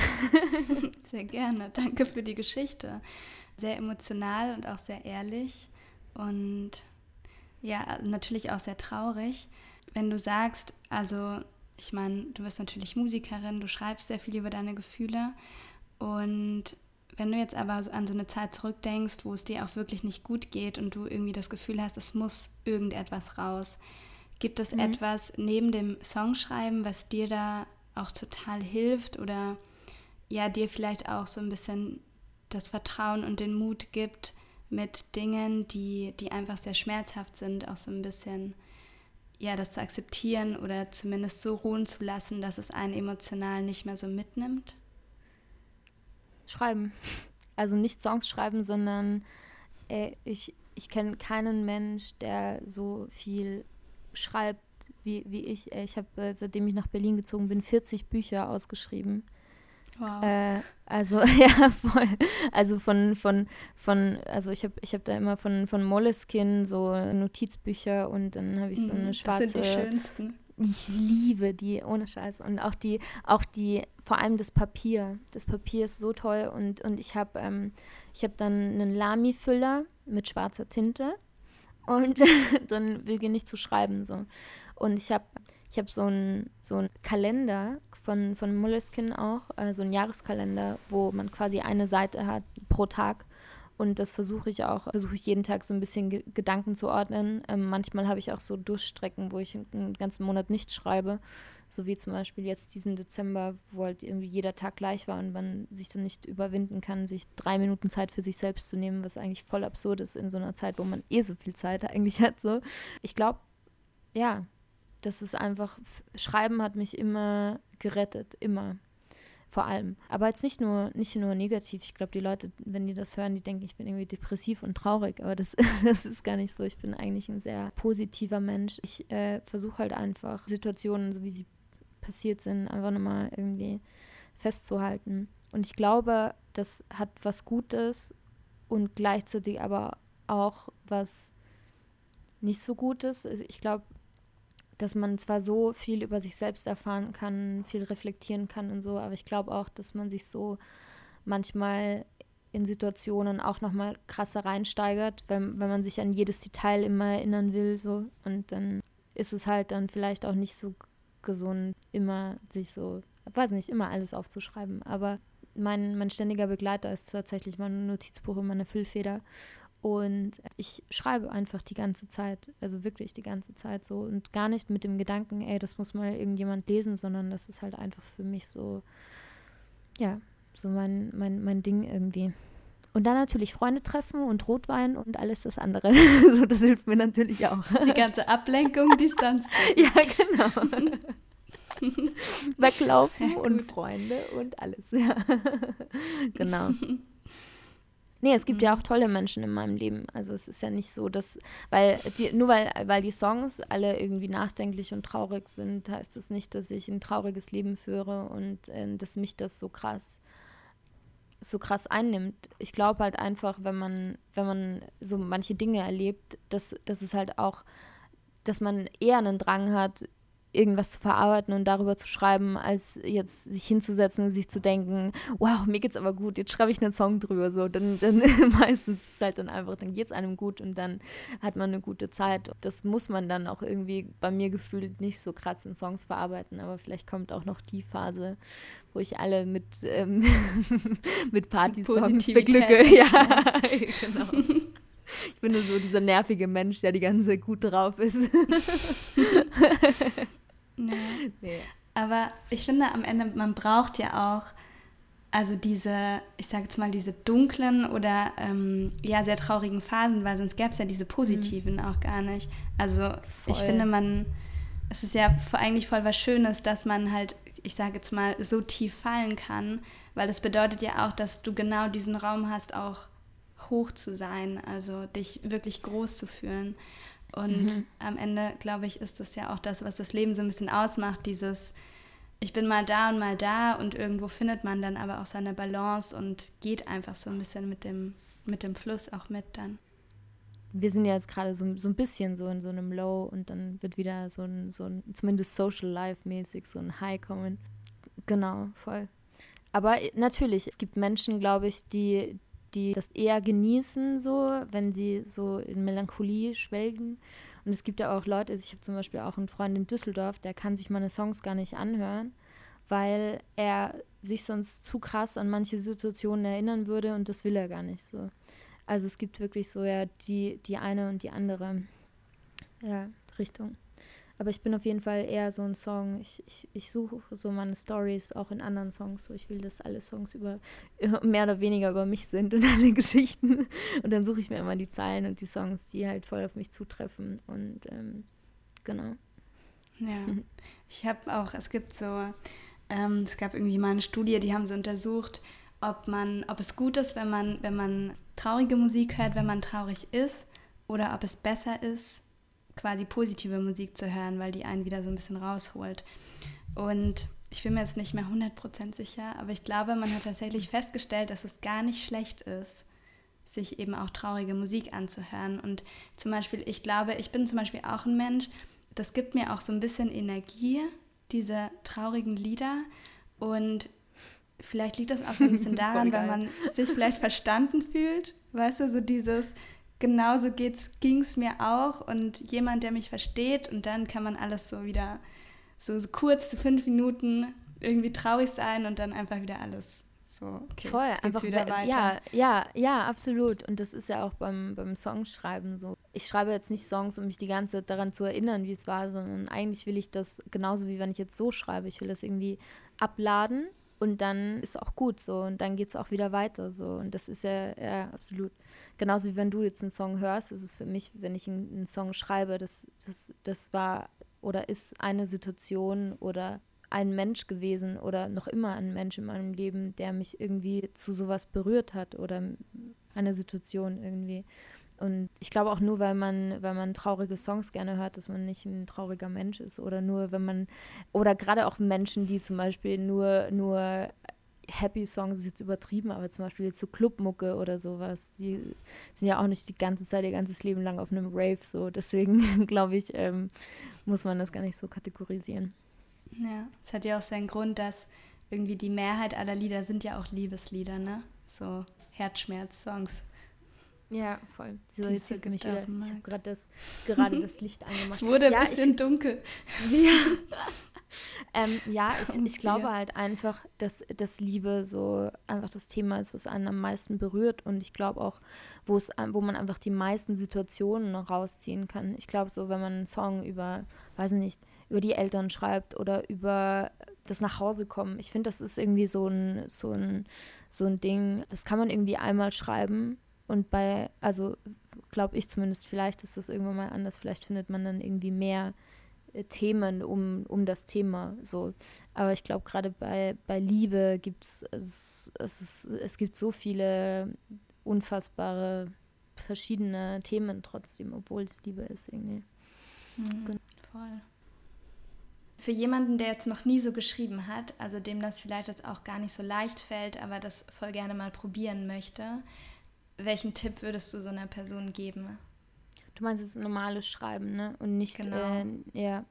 [SPEAKER 3] Sehr gerne. Danke für die Geschichte. Sehr emotional und auch sehr ehrlich. Und ja, natürlich auch sehr traurig. Wenn du sagst, also ich meine, du bist natürlich Musikerin, du schreibst sehr viel über deine Gefühle und wenn du jetzt aber an so eine Zeit zurückdenkst, wo es dir auch wirklich nicht gut geht und du irgendwie das Gefühl hast, es muss irgendetwas raus, gibt es mhm. etwas neben dem Songschreiben, was dir da auch total hilft oder ja, dir vielleicht auch so ein bisschen das Vertrauen und den Mut gibt, mit Dingen, die, die einfach sehr schmerzhaft sind, auch so ein bisschen ja, das zu akzeptieren oder zumindest so ruhen zu lassen, dass es einen emotional nicht mehr so mitnimmt?
[SPEAKER 1] Schreiben. Also nicht Songs schreiben, sondern äh, ich, ich kenne keinen Mensch, der so viel schreibt wie, wie ich. Ich habe, äh, seitdem ich nach Berlin gezogen bin, 40 Bücher ausgeschrieben. Wow. Äh, also ja, voll. Also von, von, von, also ich habe ich hab da immer von, von Moleskine so Notizbücher und dann habe ich so eine schwarze. Das sind die schönsten. Ich liebe die, ohne Scheiß. Und auch die, auch die, vor allem das Papier. Das Papier ist so toll und, und ich habe ähm, hab dann einen Lami-Füller mit schwarzer Tinte und dann will ich nicht zu schreiben so. Und ich habe ich hab so einen so Kalender von, von Moleskine auch, äh, so ein Jahreskalender, wo man quasi eine Seite hat pro Tag. Und das versuche ich auch, versuche ich jeden Tag so ein bisschen Ge Gedanken zu ordnen. Ähm, manchmal habe ich auch so Durchstrecken, wo ich einen ganzen Monat nicht schreibe. So wie zum Beispiel jetzt diesen Dezember, wo halt irgendwie jeder Tag gleich war und man sich dann nicht überwinden kann, sich drei Minuten Zeit für sich selbst zu nehmen, was eigentlich voll absurd ist in so einer Zeit, wo man eh so viel Zeit eigentlich hat. So. Ich glaube, ja, das ist einfach, Schreiben hat mich immer gerettet, immer. Vor allem. Aber jetzt nicht nur, nicht nur negativ. Ich glaube, die Leute, wenn die das hören, die denken, ich bin irgendwie depressiv und traurig. Aber das, das ist gar nicht so. Ich bin eigentlich ein sehr positiver Mensch. Ich äh, versuche halt einfach Situationen, so wie sie passiert sind, einfach nochmal irgendwie festzuhalten. Und ich glaube, das hat was Gutes und gleichzeitig aber auch was nicht so Gutes. Also ich glaube, dass man zwar so viel über sich selbst erfahren kann, viel reflektieren kann und so, aber ich glaube auch, dass man sich so manchmal in Situationen auch nochmal krasser reinsteigert, wenn, wenn man sich an jedes Detail immer erinnern will, so. Und dann ist es halt dann vielleicht auch nicht so gesund, immer sich so, weiß nicht, immer alles aufzuschreiben. Aber mein, mein ständiger Begleiter ist tatsächlich mein Notizbuch und meine Füllfeder. Und ich schreibe einfach die ganze Zeit, also wirklich die ganze Zeit so und gar nicht mit dem Gedanken, ey, das muss mal irgendjemand lesen, sondern das ist halt einfach für mich so, ja, so mein, mein, mein Ding irgendwie. Und dann natürlich Freunde treffen und Rotwein und alles das andere. so, das hilft mir natürlich auch.
[SPEAKER 3] Die ganze Ablenkung, Distanz.
[SPEAKER 1] ja, genau. Weglaufen und Freunde und alles. Ja. genau. Nee, es gibt mhm. ja auch tolle Menschen in meinem Leben. Also es ist ja nicht so, dass, weil die, nur weil, weil die Songs alle irgendwie nachdenklich und traurig sind, heißt das nicht, dass ich ein trauriges Leben führe und äh, dass mich das so krass so krass einnimmt. Ich glaube halt einfach, wenn man, wenn man so manche Dinge erlebt, dass, dass es halt auch, dass man eher einen Drang hat, irgendwas zu verarbeiten und darüber zu schreiben, als jetzt sich hinzusetzen und sich zu denken, wow, mir geht's aber gut, jetzt schreibe ich einen Song drüber. So, dann, dann meistens ist es halt dann einfach, dann geht's einem gut und dann hat man eine gute Zeit. Das muss man dann auch irgendwie bei mir gefühlt nicht so krass in Songs verarbeiten, aber vielleicht kommt auch noch die Phase, wo ich alle mit, ähm, mit Party-Songs beglücke. Ja, genau. Ich bin nur so dieser nervige Mensch, der die ganze Zeit gut drauf ist.
[SPEAKER 3] Nee. nee. Aber ich finde am Ende, man braucht ja auch also diese, ich sage jetzt mal, diese dunklen oder ähm, ja sehr traurigen Phasen, weil sonst gäbe es ja diese positiven mhm. auch gar nicht. Also voll. ich finde, man, es ist ja eigentlich voll was Schönes, dass man halt, ich sage jetzt mal, so tief fallen kann, weil das bedeutet ja auch, dass du genau diesen Raum hast, auch hoch zu sein, also dich wirklich groß zu fühlen. Und mhm. am Ende, glaube ich, ist das ja auch das, was das Leben so ein bisschen ausmacht, dieses, ich bin mal da und mal da und irgendwo findet man dann aber auch seine Balance und geht einfach so ein bisschen mit dem, mit dem Fluss auch mit dann.
[SPEAKER 1] Wir sind ja jetzt gerade so, so ein bisschen so in so einem Low und dann wird wieder so ein, so ein zumindest Social Life mäßig, so ein High kommen. Genau, voll. Aber natürlich, es gibt Menschen, glaube ich, die, die das eher genießen, so, wenn sie so in Melancholie schwelgen. Und es gibt ja auch Leute, ich habe zum Beispiel auch einen Freund in Düsseldorf, der kann sich meine Songs gar nicht anhören, weil er sich sonst zu krass an manche Situationen erinnern würde und das will er gar nicht so. Also es gibt wirklich so ja die, die eine und die andere ja, Richtung. Aber ich bin auf jeden Fall eher so ein Song. Ich, ich, ich suche so meine Stories auch in anderen Songs. So, ich will, dass alle Songs über mehr oder weniger über mich sind und alle Geschichten. Und dann suche ich mir immer die Zeilen und die Songs, die halt voll auf mich zutreffen. Und ähm, genau.
[SPEAKER 3] Ja, ich habe auch, es gibt so, ähm, es gab irgendwie mal eine Studie, die haben so untersucht, ob man, ob es gut ist, wenn man, wenn man traurige Musik hört, wenn man traurig ist, oder ob es besser ist, quasi positive Musik zu hören, weil die einen wieder so ein bisschen rausholt. Und ich bin mir jetzt nicht mehr 100% sicher, aber ich glaube, man hat tatsächlich festgestellt, dass es gar nicht schlecht ist, sich eben auch traurige Musik anzuhören. Und zum Beispiel, ich glaube, ich bin zum Beispiel auch ein Mensch, das gibt mir auch so ein bisschen Energie, diese traurigen Lieder. Und vielleicht liegt das auch so ein bisschen daran, weil man sich vielleicht verstanden fühlt. Weißt du, so dieses, genauso ging es mir auch und jemand, der mich versteht und dann kann man alles so wieder so, kurz zu fünf Minuten irgendwie traurig sein und dann einfach wieder alles so, okay,
[SPEAKER 1] Voll, einfach wieder weiter. Ja, ja, ja, absolut. Und das ist ja auch beim, beim Songschreiben so. Ich schreibe jetzt nicht Songs, um mich die ganze Zeit daran zu erinnern, wie es war, sondern eigentlich will ich das genauso wie wenn ich jetzt so schreibe. Ich will das irgendwie abladen und dann ist auch gut so und dann geht es auch wieder weiter so. Und das ist ja, ja absolut genauso wie wenn du jetzt einen Song hörst, ist es für mich, wenn ich einen, einen Song schreibe, das, das, das war oder ist eine Situation oder ein Mensch gewesen oder noch immer ein Mensch in meinem Leben, der mich irgendwie zu sowas berührt hat oder eine Situation irgendwie. Und ich glaube auch nur, weil man, weil man traurige Songs gerne hört, dass man nicht ein trauriger Mensch ist. Oder nur, wenn man, oder gerade auch Menschen, die zum Beispiel nur, nur Happy Songs ist jetzt übertrieben, aber zum Beispiel jetzt so Clubmucke oder sowas, die sind ja auch nicht die ganze Zeit, ihr ganzes Leben lang auf einem Rave so. Deswegen glaube ich, ähm, muss man das gar nicht so kategorisieren.
[SPEAKER 3] Ja, es hat ja auch seinen Grund, dass irgendwie die Mehrheit aller Lieder sind ja auch Liebeslieder, ne? So Herzschmerz-Songs.
[SPEAKER 1] Ja, voll. So, jetzt siehst du mich wieder. Ich habe gerade das, gerade das Licht angemacht.
[SPEAKER 3] Es wurde ein ja, bisschen ich, dunkel.
[SPEAKER 1] Ja. ähm, ja, ich, ich glaube halt einfach, dass, dass Liebe so einfach das Thema ist, was einen am meisten berührt. Und ich glaube auch, wo es, wo man einfach die meisten Situationen rausziehen kann. Ich glaube so, wenn man einen Song über, weiß nicht, über die Eltern schreibt oder über das Nachhausekommen. Ich finde, das ist irgendwie so ein, so ein, so ein Ding, das kann man irgendwie einmal schreiben und bei, also glaube ich zumindest, vielleicht ist das irgendwann mal anders, vielleicht findet man dann irgendwie mehr äh, Themen um, um das Thema. So. Aber ich glaube, gerade bei, bei Liebe gibt es, es, es gibt so viele unfassbare verschiedene Themen trotzdem, obwohl es Liebe ist irgendwie.
[SPEAKER 3] Mhm, voll. Für jemanden, der jetzt noch nie so geschrieben hat, also dem das vielleicht jetzt auch gar nicht so leicht fällt, aber das voll gerne mal probieren möchte, welchen Tipp würdest du so einer Person geben?
[SPEAKER 1] Du meinst jetzt normales Schreiben, ne? Und nicht, genau. Äh, ja.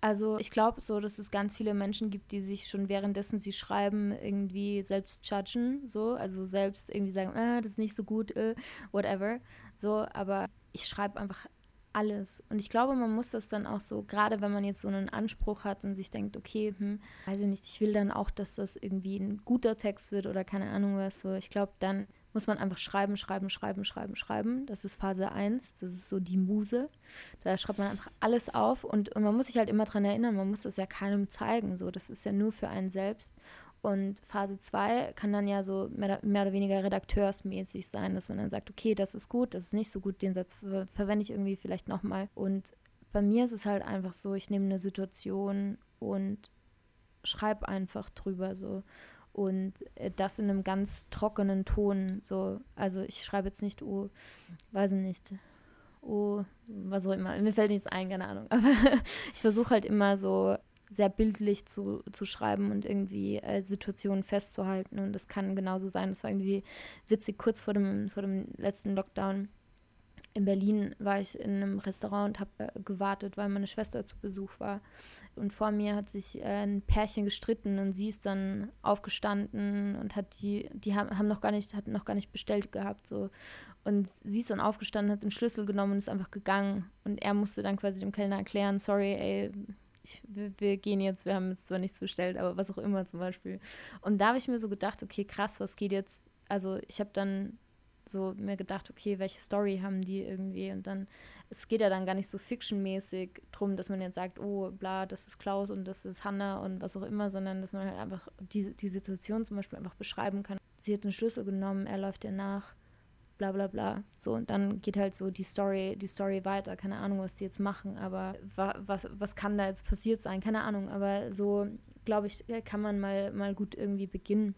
[SPEAKER 1] Also ich glaube so, dass es ganz viele Menschen gibt, die sich schon währenddessen sie schreiben irgendwie selbst judgen, so, also selbst irgendwie sagen, ah, das ist nicht so gut, äh, whatever, so, aber ich schreibe einfach alles. Und ich glaube, man muss das dann auch so, gerade wenn man jetzt so einen Anspruch hat und sich denkt, okay, hm, weiß ich nicht, ich will dann auch, dass das irgendwie ein guter Text wird oder keine Ahnung was, so, ich glaube, dann muss man einfach schreiben, schreiben, schreiben, schreiben, schreiben. Das ist Phase 1, das ist so die Muse. Da schreibt man einfach alles auf und, und man muss sich halt immer daran erinnern, man muss das ja keinem zeigen. So. Das ist ja nur für einen selbst. Und Phase 2 kann dann ja so mehr, mehr, oder weniger redakteursmäßig sein, dass man dann sagt, okay, das ist gut, das ist nicht so gut, den Satz ver verwende ich irgendwie vielleicht nochmal. Und bei mir ist es halt einfach so, ich nehme eine Situation und schreibe einfach drüber so und äh, das in einem ganz trockenen Ton. So, also ich schreibe jetzt nicht, oh, weiß ich nicht, oh, was auch immer. Mir fällt nichts ein, keine Ahnung. Aber ich versuche halt immer so sehr bildlich zu, zu schreiben und irgendwie äh, Situationen festzuhalten. Und das kann genauso sein. Das war irgendwie witzig, kurz vor dem, vor dem letzten Lockdown in Berlin war ich in einem Restaurant und habe äh, gewartet, weil meine Schwester zu Besuch war. Und vor mir hat sich äh, ein Pärchen gestritten und sie ist dann aufgestanden und hat die, die haben, haben noch gar nicht, hat noch gar nicht bestellt gehabt. So. Und sie ist dann aufgestanden, hat den Schlüssel genommen und ist einfach gegangen. Und er musste dann quasi dem Kellner erklären, sorry, ey, ich, wir, wir, gehen jetzt, wir haben jetzt zwar nichts bestellt, aber was auch immer zum Beispiel. Und da habe ich mir so gedacht, okay, krass, was geht jetzt? Also ich habe dann so mir gedacht, okay, welche Story haben die irgendwie? Und dann, es geht ja dann gar nicht so fictionmäßig drum, dass man jetzt sagt, oh, bla, das ist Klaus und das ist Hannah und was auch immer, sondern dass man halt einfach die, die Situation zum Beispiel einfach beschreiben kann. Sie hat den Schlüssel genommen, er läuft ihr nach, bla bla bla. So, und dann geht halt so die Story, die Story weiter. Keine Ahnung, was die jetzt machen, aber wa, was, was kann da jetzt passiert sein? Keine Ahnung, aber so, glaube ich, kann man mal, mal gut irgendwie beginnen.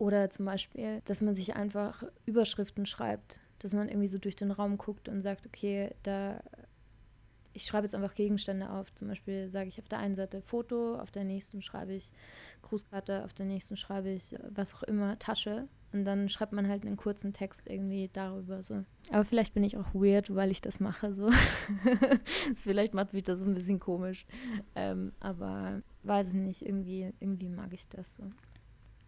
[SPEAKER 1] Oder zum Beispiel, dass man sich einfach Überschriften schreibt, dass man irgendwie so durch den Raum guckt und sagt, okay, da ich schreibe jetzt einfach Gegenstände auf. Zum Beispiel sage ich auf der einen Seite Foto, auf der nächsten schreibe ich Grußkarte, auf der nächsten schreibe ich was auch immer, Tasche. Und dann schreibt man halt einen kurzen Text irgendwie darüber so. Aber vielleicht bin ich auch weird, weil ich das mache so. vielleicht macht mich das so ein bisschen komisch. Ähm, aber weiß ich nicht, irgendwie, irgendwie mag ich das so.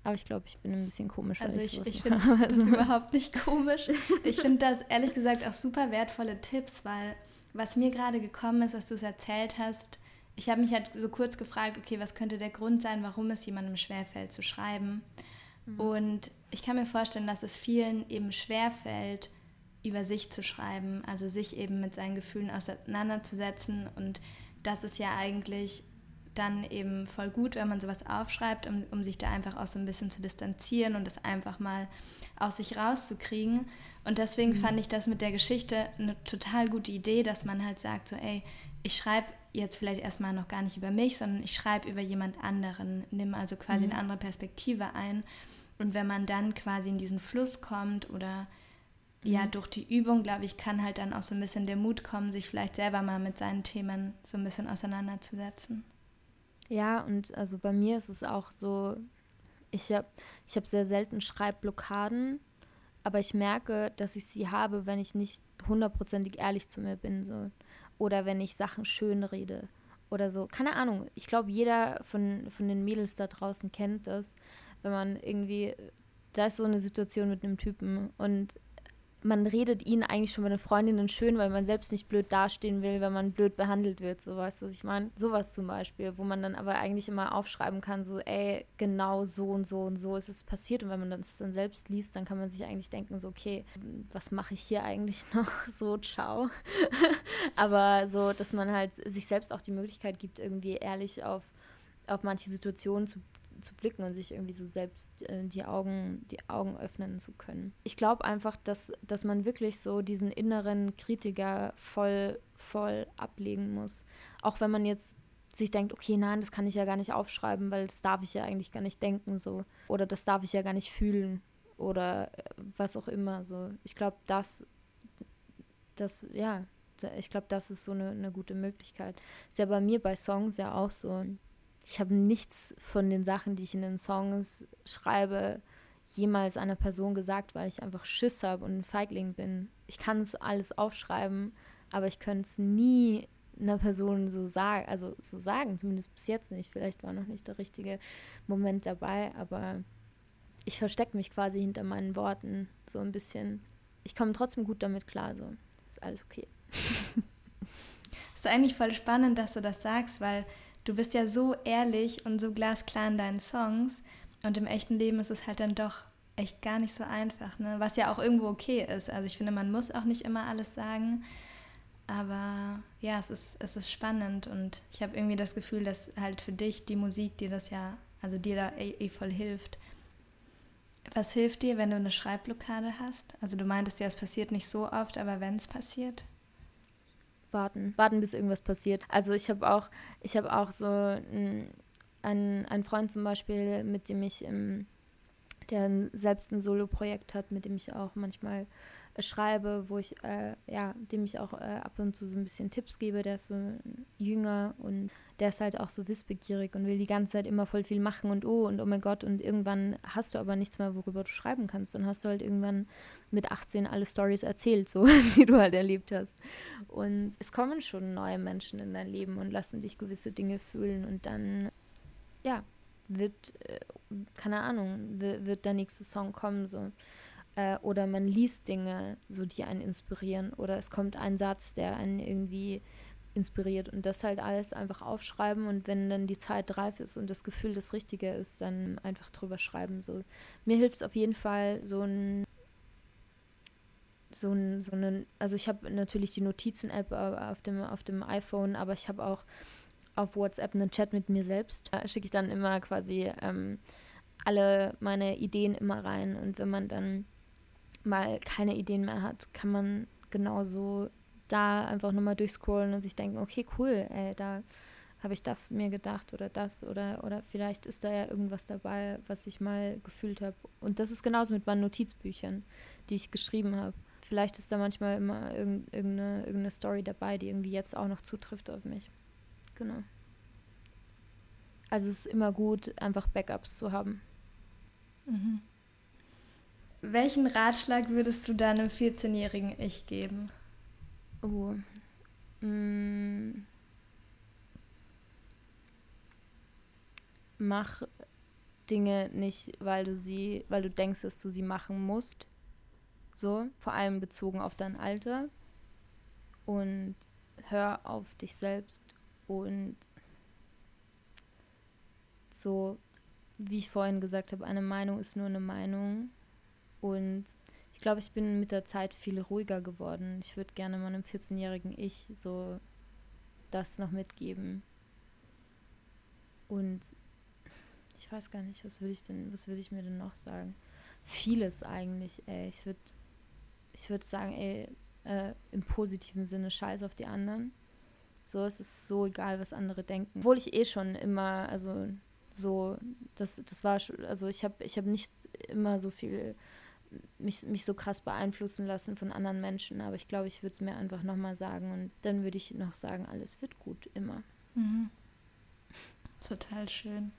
[SPEAKER 1] Aber ich glaube, ich bin ein bisschen komisch.
[SPEAKER 3] Also ich, ich, ich finde das überhaupt nicht komisch. Ich finde das ehrlich gesagt auch super wertvolle Tipps, weil was mir gerade gekommen ist, dass du es erzählt hast, ich habe mich halt so kurz gefragt, okay, was könnte der Grund sein, warum es jemandem schwerfällt zu schreiben? Mhm. Und ich kann mir vorstellen, dass es vielen eben schwerfällt, über sich zu schreiben, also sich eben mit seinen Gefühlen auseinanderzusetzen. Und das ist ja eigentlich dann eben voll gut, wenn man sowas aufschreibt, um, um sich da einfach auch so ein bisschen zu distanzieren und das einfach mal aus sich rauszukriegen. Und deswegen mhm. fand ich das mit der Geschichte eine total gute Idee, dass man halt sagt, so, ey, ich schreibe jetzt vielleicht erstmal noch gar nicht über mich, sondern ich schreibe über jemand anderen, nimm also quasi mhm. eine andere Perspektive ein. Und wenn man dann quasi in diesen Fluss kommt oder ja, mhm. durch die Übung, glaube ich, kann halt dann auch so ein bisschen der Mut kommen, sich vielleicht selber mal mit seinen Themen so ein bisschen auseinanderzusetzen.
[SPEAKER 1] Ja, und also bei mir ist es auch so, ich habe ich hab sehr selten Schreibblockaden, aber ich merke, dass ich sie habe, wenn ich nicht hundertprozentig ehrlich zu mir bin. So. Oder wenn ich Sachen schön rede oder so. Keine Ahnung. Ich glaube, jeder von, von den Mädels da draußen kennt das, wenn man irgendwie, da ist so eine Situation mit einem Typen und man redet ihnen eigentlich schon bei den Freundinnen schön, weil man selbst nicht blöd dastehen will, wenn man blöd behandelt wird, so weißt du, was ich meine? Sowas zum Beispiel, wo man dann aber eigentlich immer aufschreiben kann, so, ey, genau so und so und so ist es passiert. Und wenn man das dann selbst liest, dann kann man sich eigentlich denken, so, okay, was mache ich hier eigentlich noch? So, ciao. aber so, dass man halt sich selbst auch die Möglichkeit gibt, irgendwie ehrlich auf, auf manche Situationen zu zu blicken und sich irgendwie so selbst äh, die, Augen, die Augen öffnen zu können. Ich glaube einfach, dass, dass man wirklich so diesen inneren Kritiker voll, voll ablegen muss. Auch wenn man jetzt sich denkt, okay, nein, das kann ich ja gar nicht aufschreiben, weil das darf ich ja eigentlich gar nicht denken so. Oder das darf ich ja gar nicht fühlen. Oder äh, was auch immer. So. Ich glaube, das, das, ja, ich glaube, das ist so eine, eine gute Möglichkeit. Ist ja bei mir bei Songs ja auch so ich habe nichts von den Sachen, die ich in den Songs schreibe, jemals einer Person gesagt, weil ich einfach Schiss habe und ein Feigling bin. Ich kann es alles aufschreiben, aber ich könnte es nie einer Person so sagen, also so sagen, zumindest bis jetzt nicht. Vielleicht war noch nicht der richtige Moment dabei, aber ich verstecke mich quasi hinter meinen Worten so ein bisschen. Ich komme trotzdem gut damit klar, so ist alles okay.
[SPEAKER 3] ist eigentlich voll spannend, dass du das sagst, weil du bist ja so ehrlich und so glasklar in deinen Songs und im echten Leben ist es halt dann doch echt gar nicht so einfach, ne? was ja auch irgendwo okay ist. Also ich finde, man muss auch nicht immer alles sagen, aber ja, es ist, es ist spannend und ich habe irgendwie das Gefühl, dass halt für dich die Musik dir das ja, also dir da eh, eh voll hilft. Was hilft dir, wenn du eine Schreibblockade hast? Also du meintest ja, es passiert nicht so oft, aber wenn es passiert?
[SPEAKER 1] Warten, warten, bis irgendwas passiert. Also ich habe auch, ich habe auch so einen, einen Freund zum Beispiel, mit dem ich im, der selbst ein Solo-Projekt hat, mit dem ich auch manchmal schreibe, wo ich, äh, ja, dem ich auch äh, ab und zu so ein bisschen Tipps gebe, der ist so jünger und der ist halt auch so wissbegierig und will die ganze Zeit immer voll viel machen und oh und oh mein Gott und irgendwann hast du aber nichts mehr, worüber du schreiben kannst. Dann hast du halt irgendwann mit 18 alle Stories erzählt, so die du halt erlebt hast. Und es kommen schon neue Menschen in dein Leben und lassen dich gewisse Dinge fühlen und dann, ja, wird, äh, keine Ahnung, wird, wird der nächste Song kommen, so. Äh, oder man liest Dinge, so die einen inspirieren. Oder es kommt ein Satz, der einen irgendwie inspiriert und das halt alles einfach aufschreiben und wenn dann die Zeit reif ist und das Gefühl das Richtige ist, dann einfach drüber schreiben. So. Mir hilft es auf jeden Fall so ein so ein, so eine, also ich habe natürlich die Notizen-App auf dem, auf dem iPhone, aber ich habe auch auf WhatsApp einen Chat mit mir selbst. Da schicke ich dann immer quasi ähm, alle meine Ideen immer rein und wenn man dann mal keine Ideen mehr hat, kann man genauso da einfach nochmal durchscrollen und sich denken, okay, cool, ey, da habe ich das mir gedacht oder das oder, oder vielleicht ist da ja irgendwas dabei, was ich mal gefühlt habe. Und das ist genauso mit meinen Notizbüchern, die ich geschrieben habe. Vielleicht ist da manchmal immer irgendeine, irgendeine Story dabei, die irgendwie jetzt auch noch zutrifft auf mich. Genau. Also es ist immer gut, einfach Backups zu haben.
[SPEAKER 3] Mhm. Welchen Ratschlag würdest du deinem 14-jährigen Ich geben?
[SPEAKER 1] Oh. Mm. Mach Dinge nicht, weil du sie, weil du denkst, dass du sie machen musst. So, vor allem bezogen auf dein Alter. Und hör auf dich selbst und so, wie ich vorhin gesagt habe, eine Meinung ist nur eine Meinung. Und glaube, ich bin mit der Zeit viel ruhiger geworden. Ich würde gerne meinem 14-jährigen Ich so das noch mitgeben. Und ich weiß gar nicht, was würde ich denn, was würde ich mir denn noch sagen? Vieles eigentlich, ey. Ich würde ich würde sagen, ey, äh, im positiven Sinne scheiß auf die anderen. So, es ist so egal, was andere denken. Obwohl ich eh schon immer, also so, das, das war schon, also ich habe ich hab nicht immer so viel mich, mich so krass beeinflussen lassen von anderen Menschen. Aber ich glaube, ich würde es mir einfach nochmal sagen und dann würde ich noch sagen, alles wird gut, immer. Mhm.
[SPEAKER 3] Total schön.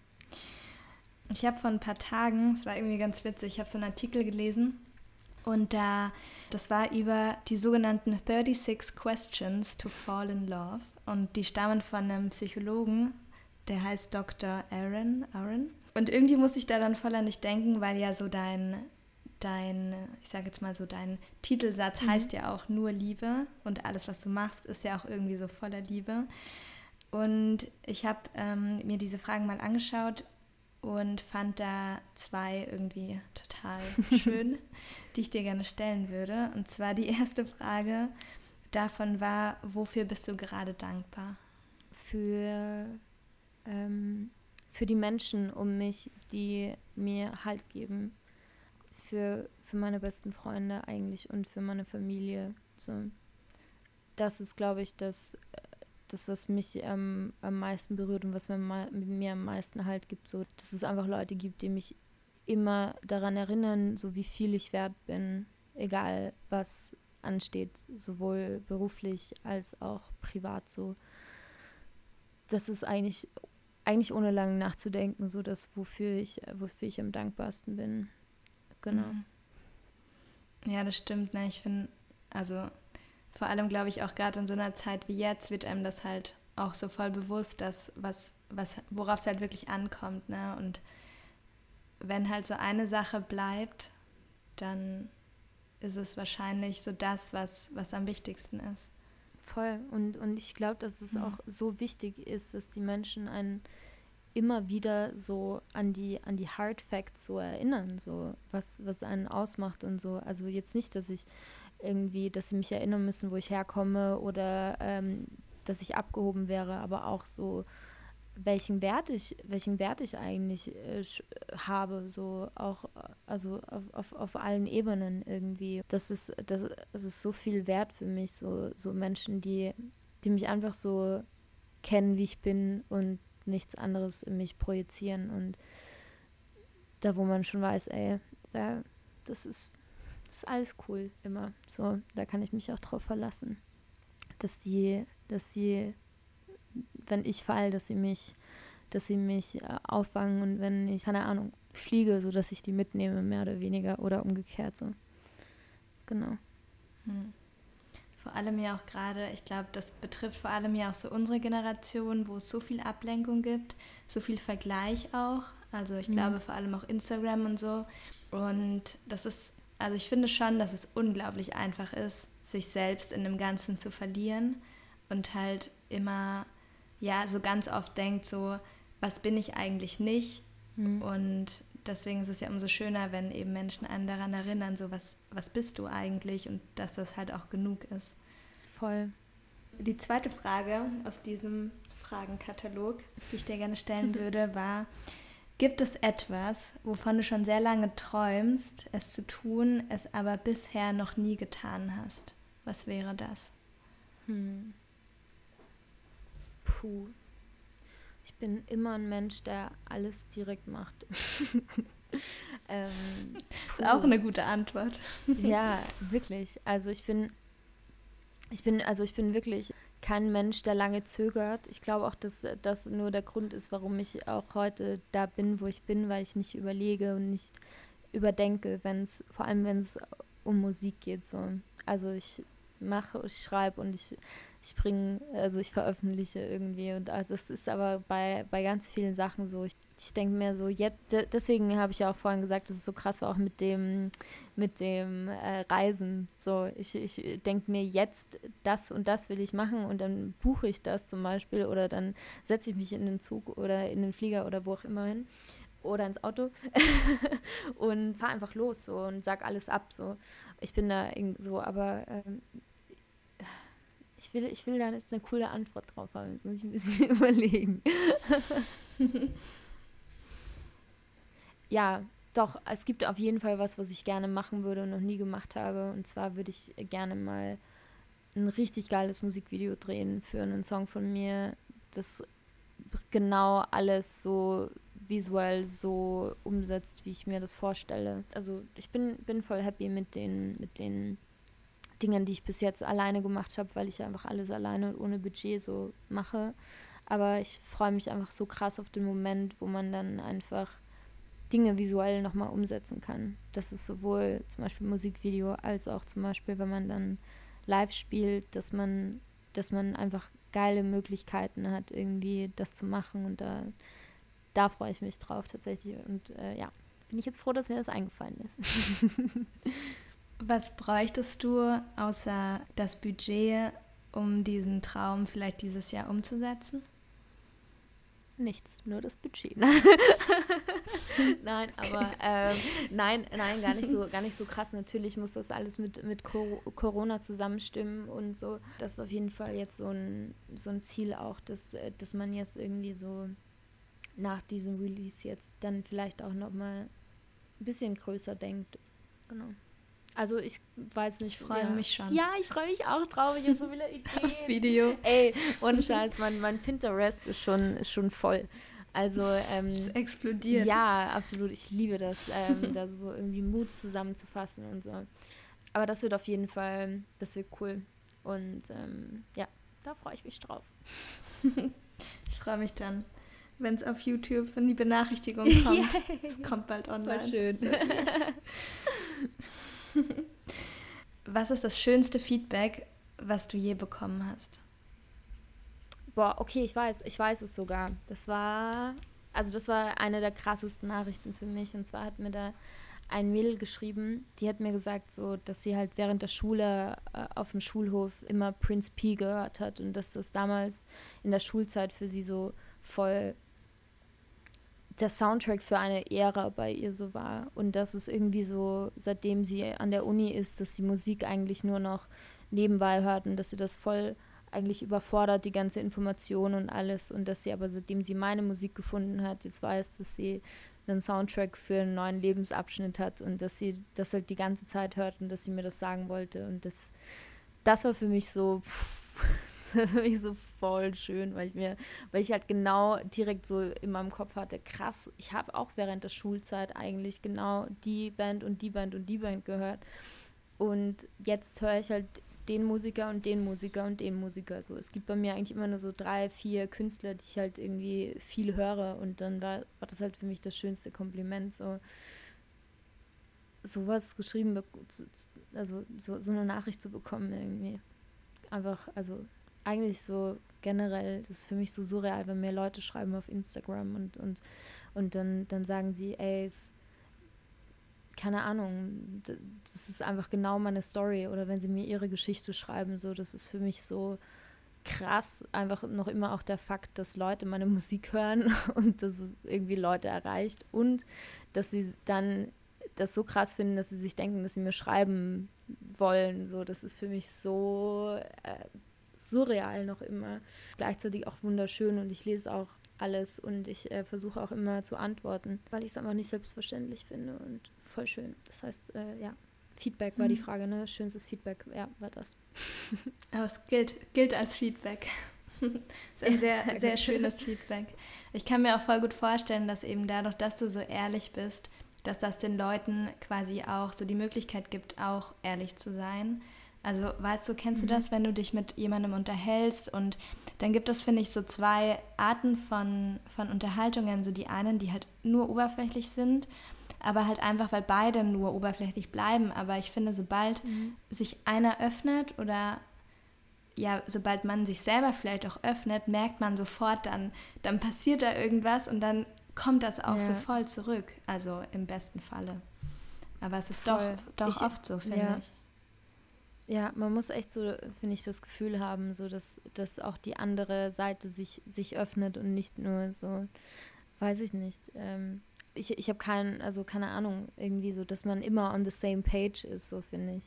[SPEAKER 3] Ich habe vor ein paar Tagen, es war irgendwie ganz witzig, ich habe so einen Artikel gelesen und da, das war über die sogenannten 36 Questions to Fall in Love und die stammen von einem Psychologen, der heißt Dr. Aaron. Aaron. Und irgendwie muss ich da dann voll an dich denken, weil ja so dein dein, ich sage jetzt mal so, dein Titelsatz mhm. heißt ja auch nur Liebe und alles, was du machst, ist ja auch irgendwie so voller Liebe. Und ich habe ähm, mir diese Fragen mal angeschaut und fand da zwei irgendwie total schön, die ich dir gerne stellen würde. Und zwar die erste Frage davon war, wofür bist du gerade dankbar?
[SPEAKER 1] Für, ähm, für die Menschen um mich, die mir Halt geben für, für meine besten Freunde eigentlich und für meine Familie. So. Das ist, glaube ich, das, das, was mich ähm, am meisten berührt und was mir, mir am meisten Halt gibt. So, dass es einfach Leute gibt, die mich immer daran erinnern, so wie viel ich wert bin, egal was ansteht, sowohl beruflich als auch privat so. Das ist eigentlich, eigentlich ohne lange nachzudenken, so das, wofür ich, wofür ich am dankbarsten bin. Genau.
[SPEAKER 3] Ja, das stimmt. Ne? Ich finde, also vor allem glaube ich auch gerade in so einer Zeit wie jetzt wird einem das halt auch so voll bewusst, dass was, was, worauf es halt wirklich ankommt, ne? Und wenn halt so eine Sache bleibt, dann ist es wahrscheinlich so das, was, was am wichtigsten ist.
[SPEAKER 1] Voll. Und, und ich glaube, dass es mhm. auch so wichtig ist, dass die Menschen einen immer wieder so an die, an die Hard Facts so erinnern, so was, was einen ausmacht und so. Also jetzt nicht, dass ich irgendwie, dass sie mich erinnern müssen, wo ich herkomme oder ähm, dass ich abgehoben wäre, aber auch so, welchen Wert ich, welchen Wert ich eigentlich äh, habe, so auch, also auf, auf, auf allen Ebenen irgendwie. Das ist, das, das ist so viel wert für mich, so, so Menschen, die, die mich einfach so kennen, wie ich bin und nichts anderes in mich projizieren und da, wo man schon weiß, ey, da, das ist, ist alles cool immer. So, da kann ich mich auch drauf verlassen. Dass die, dass sie, wenn ich fall, dass sie mich, dass sie mich äh, auffangen und wenn ich, keine Ahnung, fliege, so dass ich die mitnehme, mehr oder weniger, oder umgekehrt so. Genau.
[SPEAKER 3] Hm. Vor allem ja auch gerade, ich glaube, das betrifft vor allem ja auch so unsere Generation, wo es so viel Ablenkung gibt, so viel Vergleich auch. Also ich mhm. glaube vor allem auch Instagram und so. Und das ist, also ich finde schon, dass es unglaublich einfach ist, sich selbst in dem Ganzen zu verlieren und halt immer, ja, so ganz oft denkt so, was bin ich eigentlich nicht? Mhm. Und deswegen ist es ja umso schöner, wenn eben Menschen einen daran erinnern, so was, was bist du eigentlich und dass das halt auch genug ist.
[SPEAKER 1] Voll.
[SPEAKER 3] Die zweite Frage aus diesem Fragenkatalog, die ich dir gerne stellen würde, war, gibt es etwas, wovon du schon sehr lange träumst, es zu tun, es aber bisher noch nie getan hast? Was wäre das? Hm.
[SPEAKER 1] Puh, bin immer ein Mensch, der alles direkt macht.
[SPEAKER 3] ähm, ist auch eine gute Antwort.
[SPEAKER 1] ja, wirklich. Also ich bin, ich bin, also ich bin wirklich kein Mensch, der lange zögert. Ich glaube auch, dass das nur der Grund ist, warum ich auch heute da bin, wo ich bin, weil ich nicht überlege und nicht überdenke, wenn es, vor allem wenn es um Musik geht. So. Also ich mache, ich schreibe und ich ich bringe, also ich veröffentliche irgendwie. Und also es ist aber bei, bei ganz vielen Sachen so. Ich, ich denke mir so, jetzt, deswegen habe ich ja auch vorhin gesagt, dass es so krass war auch mit dem, mit dem äh, Reisen. So, ich, ich denke mir jetzt, das und das will ich machen und dann buche ich das zum Beispiel oder dann setze ich mich in den Zug oder in den Flieger oder wo auch immer hin oder ins Auto und fahre einfach los so und sag alles ab so. Ich bin da so, aber ähm, ich will, ich will da jetzt eine coole Antwort drauf haben. Jetzt muss ich ein bisschen überlegen. ja, doch, es gibt auf jeden Fall was, was ich gerne machen würde und noch nie gemacht habe. Und zwar würde ich gerne mal ein richtig geiles Musikvideo drehen für einen Song von mir, das genau alles so visuell so umsetzt, wie ich mir das vorstelle. Also ich bin, bin voll happy mit den, mit den Dingen, die ich bis jetzt alleine gemacht habe, weil ich einfach alles alleine und ohne Budget so mache. Aber ich freue mich einfach so krass auf den Moment, wo man dann einfach Dinge visuell nochmal umsetzen kann. Das ist sowohl zum Beispiel Musikvideo als auch zum Beispiel, wenn man dann live spielt, dass man, dass man einfach geile Möglichkeiten hat, irgendwie das zu machen. Und da, da freue ich mich drauf tatsächlich. Und äh, ja, bin ich jetzt froh, dass mir das eingefallen ist.
[SPEAKER 3] Was bräuchtest du außer das Budget, um diesen Traum vielleicht dieses Jahr umzusetzen?
[SPEAKER 1] Nichts, nur das Budget. nein, aber ähm, nein, nein, gar nicht so, gar nicht so krass. Natürlich muss das alles mit, mit Corona zusammenstimmen und so. Das ist auf jeden Fall jetzt so ein, so ein Ziel auch, dass, äh, dass man jetzt irgendwie so nach diesem Release jetzt dann vielleicht auch nochmal ein bisschen größer denkt. Genau. Also ich weiß nicht.
[SPEAKER 3] Ich freue ja. mich schon.
[SPEAKER 1] Ja, ich freue mich auch drauf. Ich habe so viele Ideen.
[SPEAKER 3] Das Video.
[SPEAKER 1] Ey, ohne Scheiß, mein, mein Pinterest ist schon, ist schon voll. Also ähm,
[SPEAKER 3] es explodiert.
[SPEAKER 1] Ja, absolut. Ich liebe das, ähm, da so irgendwie Mut zusammenzufassen und so. Aber das wird auf jeden Fall, das wird cool. Und ähm, ja, da freue ich mich drauf.
[SPEAKER 3] ich freue mich dann, wenn es auf YouTube, wenn die Benachrichtigung kommt. Es kommt bald online. Voll schön. So, yes. was ist das schönste Feedback, was du je bekommen hast?
[SPEAKER 1] Boah, okay, ich weiß, ich weiß es sogar. Das war, also das war eine der krassesten Nachrichten für mich. Und zwar hat mir da ein Mädel geschrieben, die hat mir gesagt, so, dass sie halt während der Schule äh, auf dem Schulhof immer Prince P gehört hat und dass das damals in der Schulzeit für sie so voll der Soundtrack für eine Ära bei ihr so war. Und dass es irgendwie so, seitdem sie an der Uni ist, dass sie Musik eigentlich nur noch nebenbei hört und dass sie das voll eigentlich überfordert, die ganze Information und alles. Und dass sie aber, seitdem sie meine Musik gefunden hat, jetzt weiß, dass sie einen Soundtrack für einen neuen Lebensabschnitt hat und dass sie das halt die ganze Zeit hört und dass sie mir das sagen wollte. Und das, das war für mich so, pff, für mich so voll schön, weil ich mir, weil ich halt genau direkt so in meinem Kopf hatte, krass, ich habe auch während der Schulzeit eigentlich genau die Band und die Band und die Band gehört. Und jetzt höre ich halt den Musiker und den Musiker und den Musiker. So, es gibt bei mir eigentlich immer nur so drei, vier Künstler, die ich halt irgendwie viel höre. Und dann war, war das halt für mich das schönste Kompliment, so sowas geschrieben, also so, so eine Nachricht zu bekommen irgendwie. Einfach, also eigentlich so generell, das ist für mich so surreal, wenn mir Leute schreiben auf Instagram und, und, und dann, dann sagen sie, ey, es, keine Ahnung, das ist einfach genau meine Story. Oder wenn sie mir ihre Geschichte schreiben, so, das ist für mich so krass, einfach noch immer auch der Fakt, dass Leute meine Musik hören und dass es irgendwie Leute erreicht. Und dass sie dann das so krass finden, dass sie sich denken, dass sie mir schreiben wollen. So, das ist für mich so äh, surreal noch immer. Gleichzeitig auch wunderschön und ich lese auch alles und ich äh, versuche auch immer zu antworten, weil ich es einfach nicht selbstverständlich finde und voll schön. Das heißt, äh, ja, Feedback war mhm. die Frage, ne? Schönstes Feedback, ja, war das.
[SPEAKER 3] Aber es gilt, gilt als Feedback. das ist ein sehr, sehr, sehr schönes Feedback. Ich kann mir auch voll gut vorstellen, dass eben dadurch, dass du so ehrlich bist, dass das den Leuten quasi auch so die Möglichkeit gibt, auch ehrlich zu sein. Also weißt du, kennst mhm. du das, wenn du dich mit jemandem unterhältst und dann gibt es, finde ich, so zwei Arten von, von Unterhaltungen. So die einen, die halt nur oberflächlich sind, aber halt einfach, weil beide nur oberflächlich bleiben. Aber ich finde, sobald mhm. sich einer öffnet oder ja, sobald man sich selber vielleicht auch öffnet, merkt man sofort, dann, dann passiert da irgendwas und dann kommt das auch ja. so voll zurück. Also im besten Falle. Aber es ist voll. doch, doch ich, oft so, finde ja. ich.
[SPEAKER 1] Ja, man muss echt so, finde ich, das Gefühl haben, so dass, dass auch die andere Seite sich, sich öffnet und nicht nur so, weiß ich nicht. Ähm, ich ich habe keinen, also keine Ahnung, irgendwie so, dass man immer on the same page ist, so finde ich.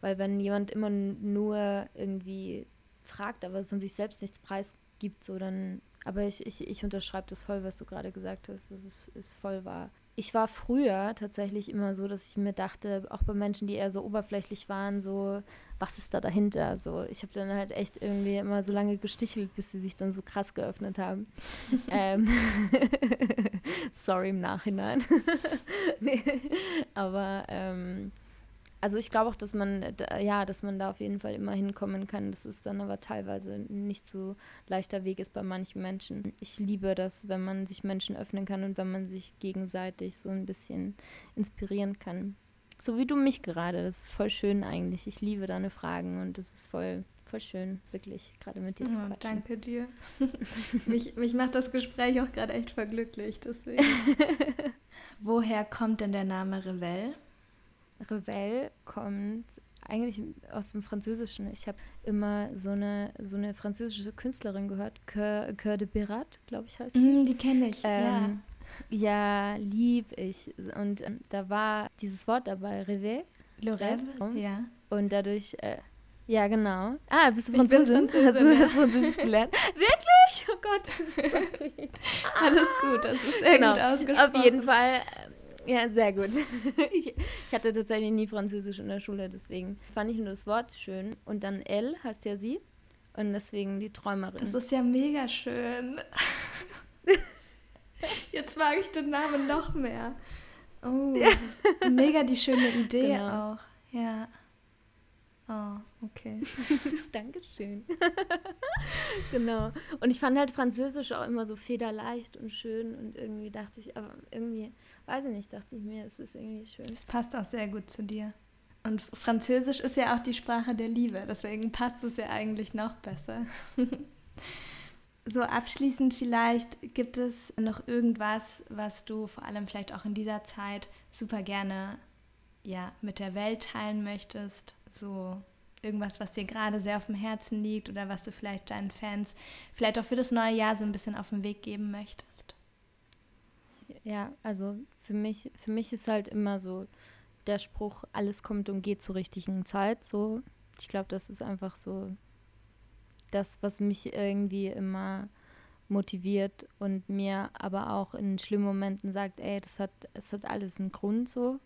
[SPEAKER 1] Weil wenn jemand immer nur irgendwie fragt, aber von sich selbst nichts preisgibt, so dann aber ich, ich, ich unterschreibe das voll, was du gerade gesagt hast. Das ist, ist voll wahr. Ich war früher tatsächlich immer so, dass ich mir dachte, auch bei Menschen, die eher so oberflächlich waren, so, was ist da dahinter? So, ich habe dann halt echt irgendwie immer so lange gestichelt, bis sie sich dann so krass geöffnet haben. ähm, Sorry im Nachhinein. nee, aber ähm, also ich glaube auch, dass man, ja, dass man da auf jeden Fall immer hinkommen kann. Das ist dann aber teilweise nicht so leichter Weg ist bei manchen Menschen. Ich liebe das, wenn man sich Menschen öffnen kann und wenn man sich gegenseitig so ein bisschen inspirieren kann. So wie du mich gerade. Das ist voll schön eigentlich. Ich liebe deine Fragen und das ist voll, voll schön, wirklich, gerade mit dir zu
[SPEAKER 3] quatschen. danke dir. mich, mich macht das Gespräch auch gerade echt verglücklich, deswegen. Woher kommt denn der Name Revell?
[SPEAKER 1] Revell kommt eigentlich aus dem Französischen. Ich habe immer so eine, so eine französische Künstlerin gehört, Coeur, Coeur de Pirat, glaube ich heißt sie.
[SPEAKER 3] Mm, die kenne ich, ähm,
[SPEAKER 1] ja. Ja, lieb ich. Und ähm, da war dieses Wort dabei, Rêver.
[SPEAKER 3] Le Rêve, ja.
[SPEAKER 1] Und dadurch, äh, ja, genau. Ah, bist du Französin? Französin Hast du ja. Französisch gelernt? Wirklich? Oh Gott.
[SPEAKER 3] Alles gut, das ist sehr genau. gut ausgesprochen.
[SPEAKER 1] Auf jeden Fall ja, sehr gut. Ich, ich, hatte tatsächlich nie Französisch in der Schule, deswegen fand ich nur das Wort schön. Und dann L heißt ja sie. Und deswegen die Träumerin.
[SPEAKER 3] Das ist ja mega schön. Jetzt mag ich den Namen noch mehr. Oh, ja. mega die schöne Idee genau. auch. Ja. Oh, okay.
[SPEAKER 1] Dankeschön. genau. Und ich fand halt Französisch auch immer so federleicht und schön und irgendwie dachte ich, aber irgendwie, weiß ich nicht, dachte ich mir, es ist irgendwie schön.
[SPEAKER 3] Es passt auch sehr gut zu dir. Und Französisch ist ja auch die Sprache der Liebe, deswegen passt es ja eigentlich noch besser. so abschließend vielleicht, gibt es noch irgendwas, was du vor allem vielleicht auch in dieser Zeit super gerne ja, mit der Welt teilen möchtest? So irgendwas, was dir gerade sehr auf dem Herzen liegt oder was du vielleicht deinen Fans vielleicht auch für das neue Jahr so ein bisschen auf den Weg geben möchtest?
[SPEAKER 1] Ja, also für mich, für mich ist halt immer so der Spruch, alles kommt und geht zur richtigen Zeit. So, ich glaube, das ist einfach so das, was mich irgendwie immer motiviert und mir aber auch in schlimmen Momenten sagt, ey, das hat, es hat alles einen Grund so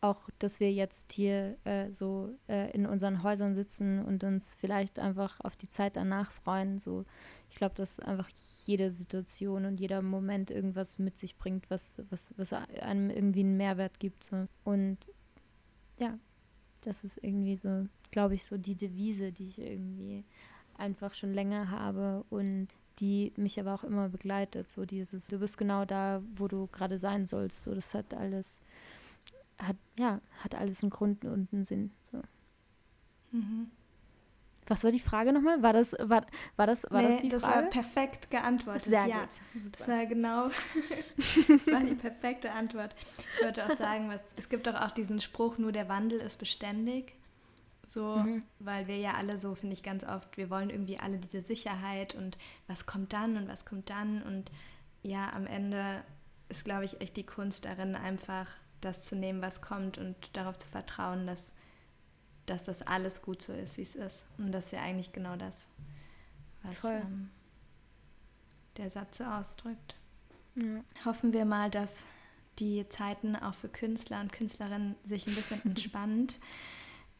[SPEAKER 1] auch, dass wir jetzt hier äh, so äh, in unseren Häusern sitzen und uns vielleicht einfach auf die Zeit danach freuen. So, ich glaube, dass einfach jede Situation und jeder Moment irgendwas mit sich bringt, was, was, was einem irgendwie einen Mehrwert gibt. So. Und ja, Das ist irgendwie so, glaube ich, so die Devise, die ich irgendwie einfach schon länger habe und die mich aber auch immer begleitet. So dieses, du bist genau da, wo du gerade sein sollst. So, das hat alles, hat, ja, hat alles einen Grund und einen Sinn. So. Mhm. Was war die Frage nochmal? War das, war, war das, war nee, das die
[SPEAKER 3] das
[SPEAKER 1] Frage?
[SPEAKER 3] war perfekt geantwortet.
[SPEAKER 1] Sehr
[SPEAKER 3] ja,
[SPEAKER 1] gut.
[SPEAKER 3] Super. Das war genau, das war die perfekte Antwort. Ich wollte auch sagen, was, es gibt doch auch diesen Spruch, nur der Wandel ist beständig. So, mhm. weil wir ja alle so, finde ich ganz oft, wir wollen irgendwie alle diese Sicherheit und was kommt dann und was kommt dann. Und ja, am Ende ist, glaube ich, echt die Kunst darin, einfach das zu nehmen, was kommt und darauf zu vertrauen, dass dass das alles gut so ist, wie es ist. Und das ist ja eigentlich genau das, was ähm, der Satz so ausdrückt. Ja. Hoffen wir mal, dass die Zeiten auch für Künstler und Künstlerinnen sich ein bisschen entspannt.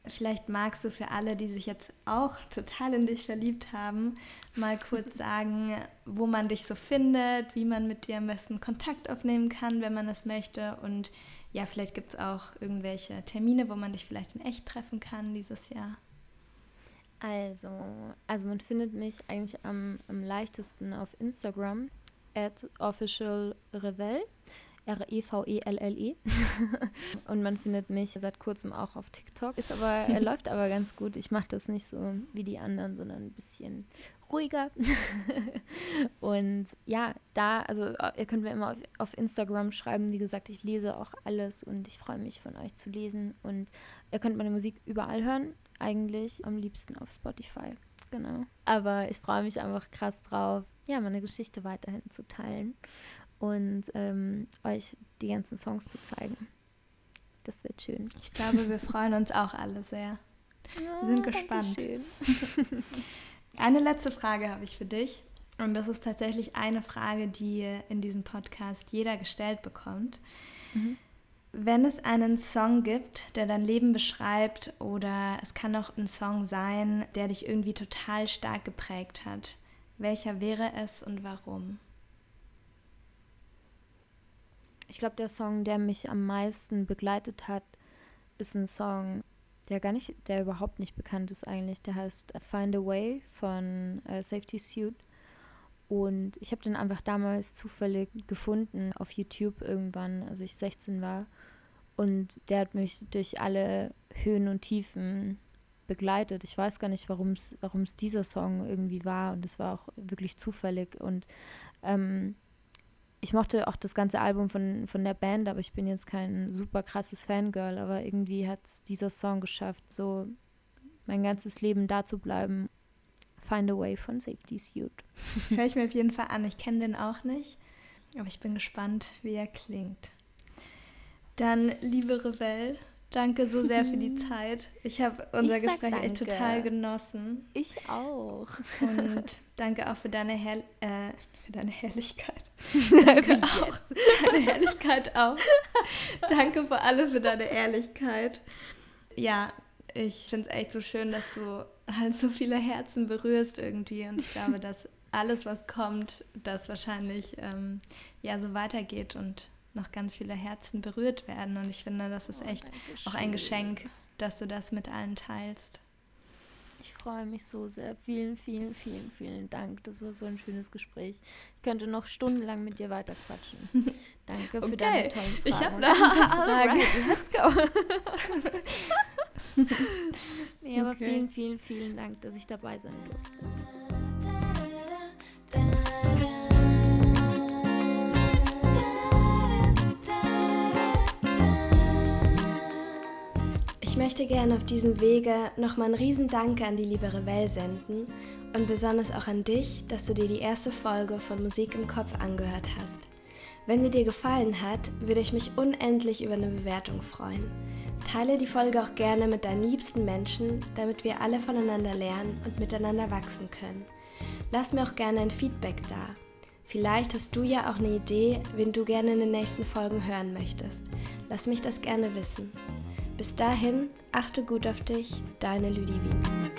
[SPEAKER 3] Vielleicht magst du für alle, die sich jetzt auch total in dich verliebt haben, mal kurz sagen, wo man dich so findet, wie man mit dir am besten Kontakt aufnehmen kann, wenn man das möchte und ja, vielleicht gibt es auch irgendwelche Termine, wo man dich vielleicht in echt treffen kann dieses Jahr.
[SPEAKER 1] Also, also man findet mich eigentlich am, am leichtesten auf Instagram at officialrevell. R-E-V-E-L-L-E. -E. und man findet mich seit kurzem auch auf TikTok. Ist aber, er läuft aber ganz gut. Ich mache das nicht so wie die anderen, sondern ein bisschen ruhiger. und ja, da, also äh, ihr könnt mir immer auf, auf, Instagram schreiben. Wie gesagt, ich lese auch alles und ich freue mich von euch zu lesen. Und ihr könnt meine Musik überall hören. Eigentlich am liebsten auf Spotify. Genau. Aber ich freue mich einfach krass drauf, ja, meine Geschichte weiterhin zu teilen und ähm, euch die ganzen Songs zu zeigen. Das wird schön.
[SPEAKER 3] Ich glaube, wir freuen uns auch alle sehr. Wir sind gespannt. Eine letzte Frage habe ich für dich. Und das ist tatsächlich eine Frage, die in diesem Podcast jeder gestellt bekommt. Mhm. Wenn es einen Song gibt, der dein Leben beschreibt, oder es kann auch ein Song sein, der dich irgendwie total stark geprägt hat, welcher wäre es und warum?
[SPEAKER 1] Ich glaube, der Song, der mich am meisten begleitet hat, ist ein Song, der gar nicht, der überhaupt nicht bekannt ist eigentlich. Der heißt Find a Way von äh, Safety Suit. Und ich habe den einfach damals zufällig gefunden auf YouTube irgendwann, als ich 16 war. Und der hat mich durch alle Höhen und Tiefen begleitet. Ich weiß gar nicht, warum es dieser Song irgendwie war. Und es war auch wirklich zufällig. Und ähm, ich mochte auch das ganze Album von, von der Band, aber ich bin jetzt kein super krasses Fangirl, aber irgendwie hat dieser Song geschafft, so mein ganzes Leben da zu bleiben. Find a Way von Safety Suit.
[SPEAKER 3] Hör ich mir auf jeden Fall an. Ich kenne den auch nicht, aber ich bin gespannt, wie er klingt. Dann, liebe Revell, danke so sehr für die Zeit. Ich habe unser Gespräch danke. echt total genossen.
[SPEAKER 1] Ich auch.
[SPEAKER 3] Und danke auch für deine Hell äh, für deine Herrlichkeit. Danke yes. auch. Deine Herrlichkeit auch. Danke vor allem für deine Ehrlichkeit. Ja, ich finde es echt so schön, dass du halt so viele Herzen berührst irgendwie. Und ich glaube, dass alles, was kommt, das wahrscheinlich ähm, ja so weitergeht und noch ganz viele Herzen berührt werden. Und ich finde, das ist oh, echt oh, auch ein Geschenk, dass du das mit allen teilst.
[SPEAKER 1] Ich freue mich so sehr. Vielen, vielen, vielen, vielen Dank. Das war so ein schönes Gespräch. Ich könnte noch stundenlang mit dir weiter quatschen. Danke okay. für deine tollen Fragen.
[SPEAKER 3] Ich habe noch Fragen.
[SPEAKER 1] Let's go. nee, aber okay. vielen, vielen, vielen Dank, dass ich dabei sein durfte.
[SPEAKER 2] Möchte gerne auf diesem Wege nochmal einen riesen Danke an die liebe Revell senden und besonders auch an dich, dass du dir die erste Folge von Musik im Kopf angehört hast. Wenn sie dir gefallen hat, würde ich mich unendlich über eine Bewertung freuen. Teile die Folge auch gerne mit deinen liebsten Menschen, damit wir alle voneinander lernen und miteinander wachsen können. Lass mir auch gerne ein Feedback da. Vielleicht hast du ja auch eine Idee, wen du gerne in den nächsten Folgen hören möchtest. Lass mich das gerne wissen. Bis dahin, achte gut auf dich, deine Ludivine.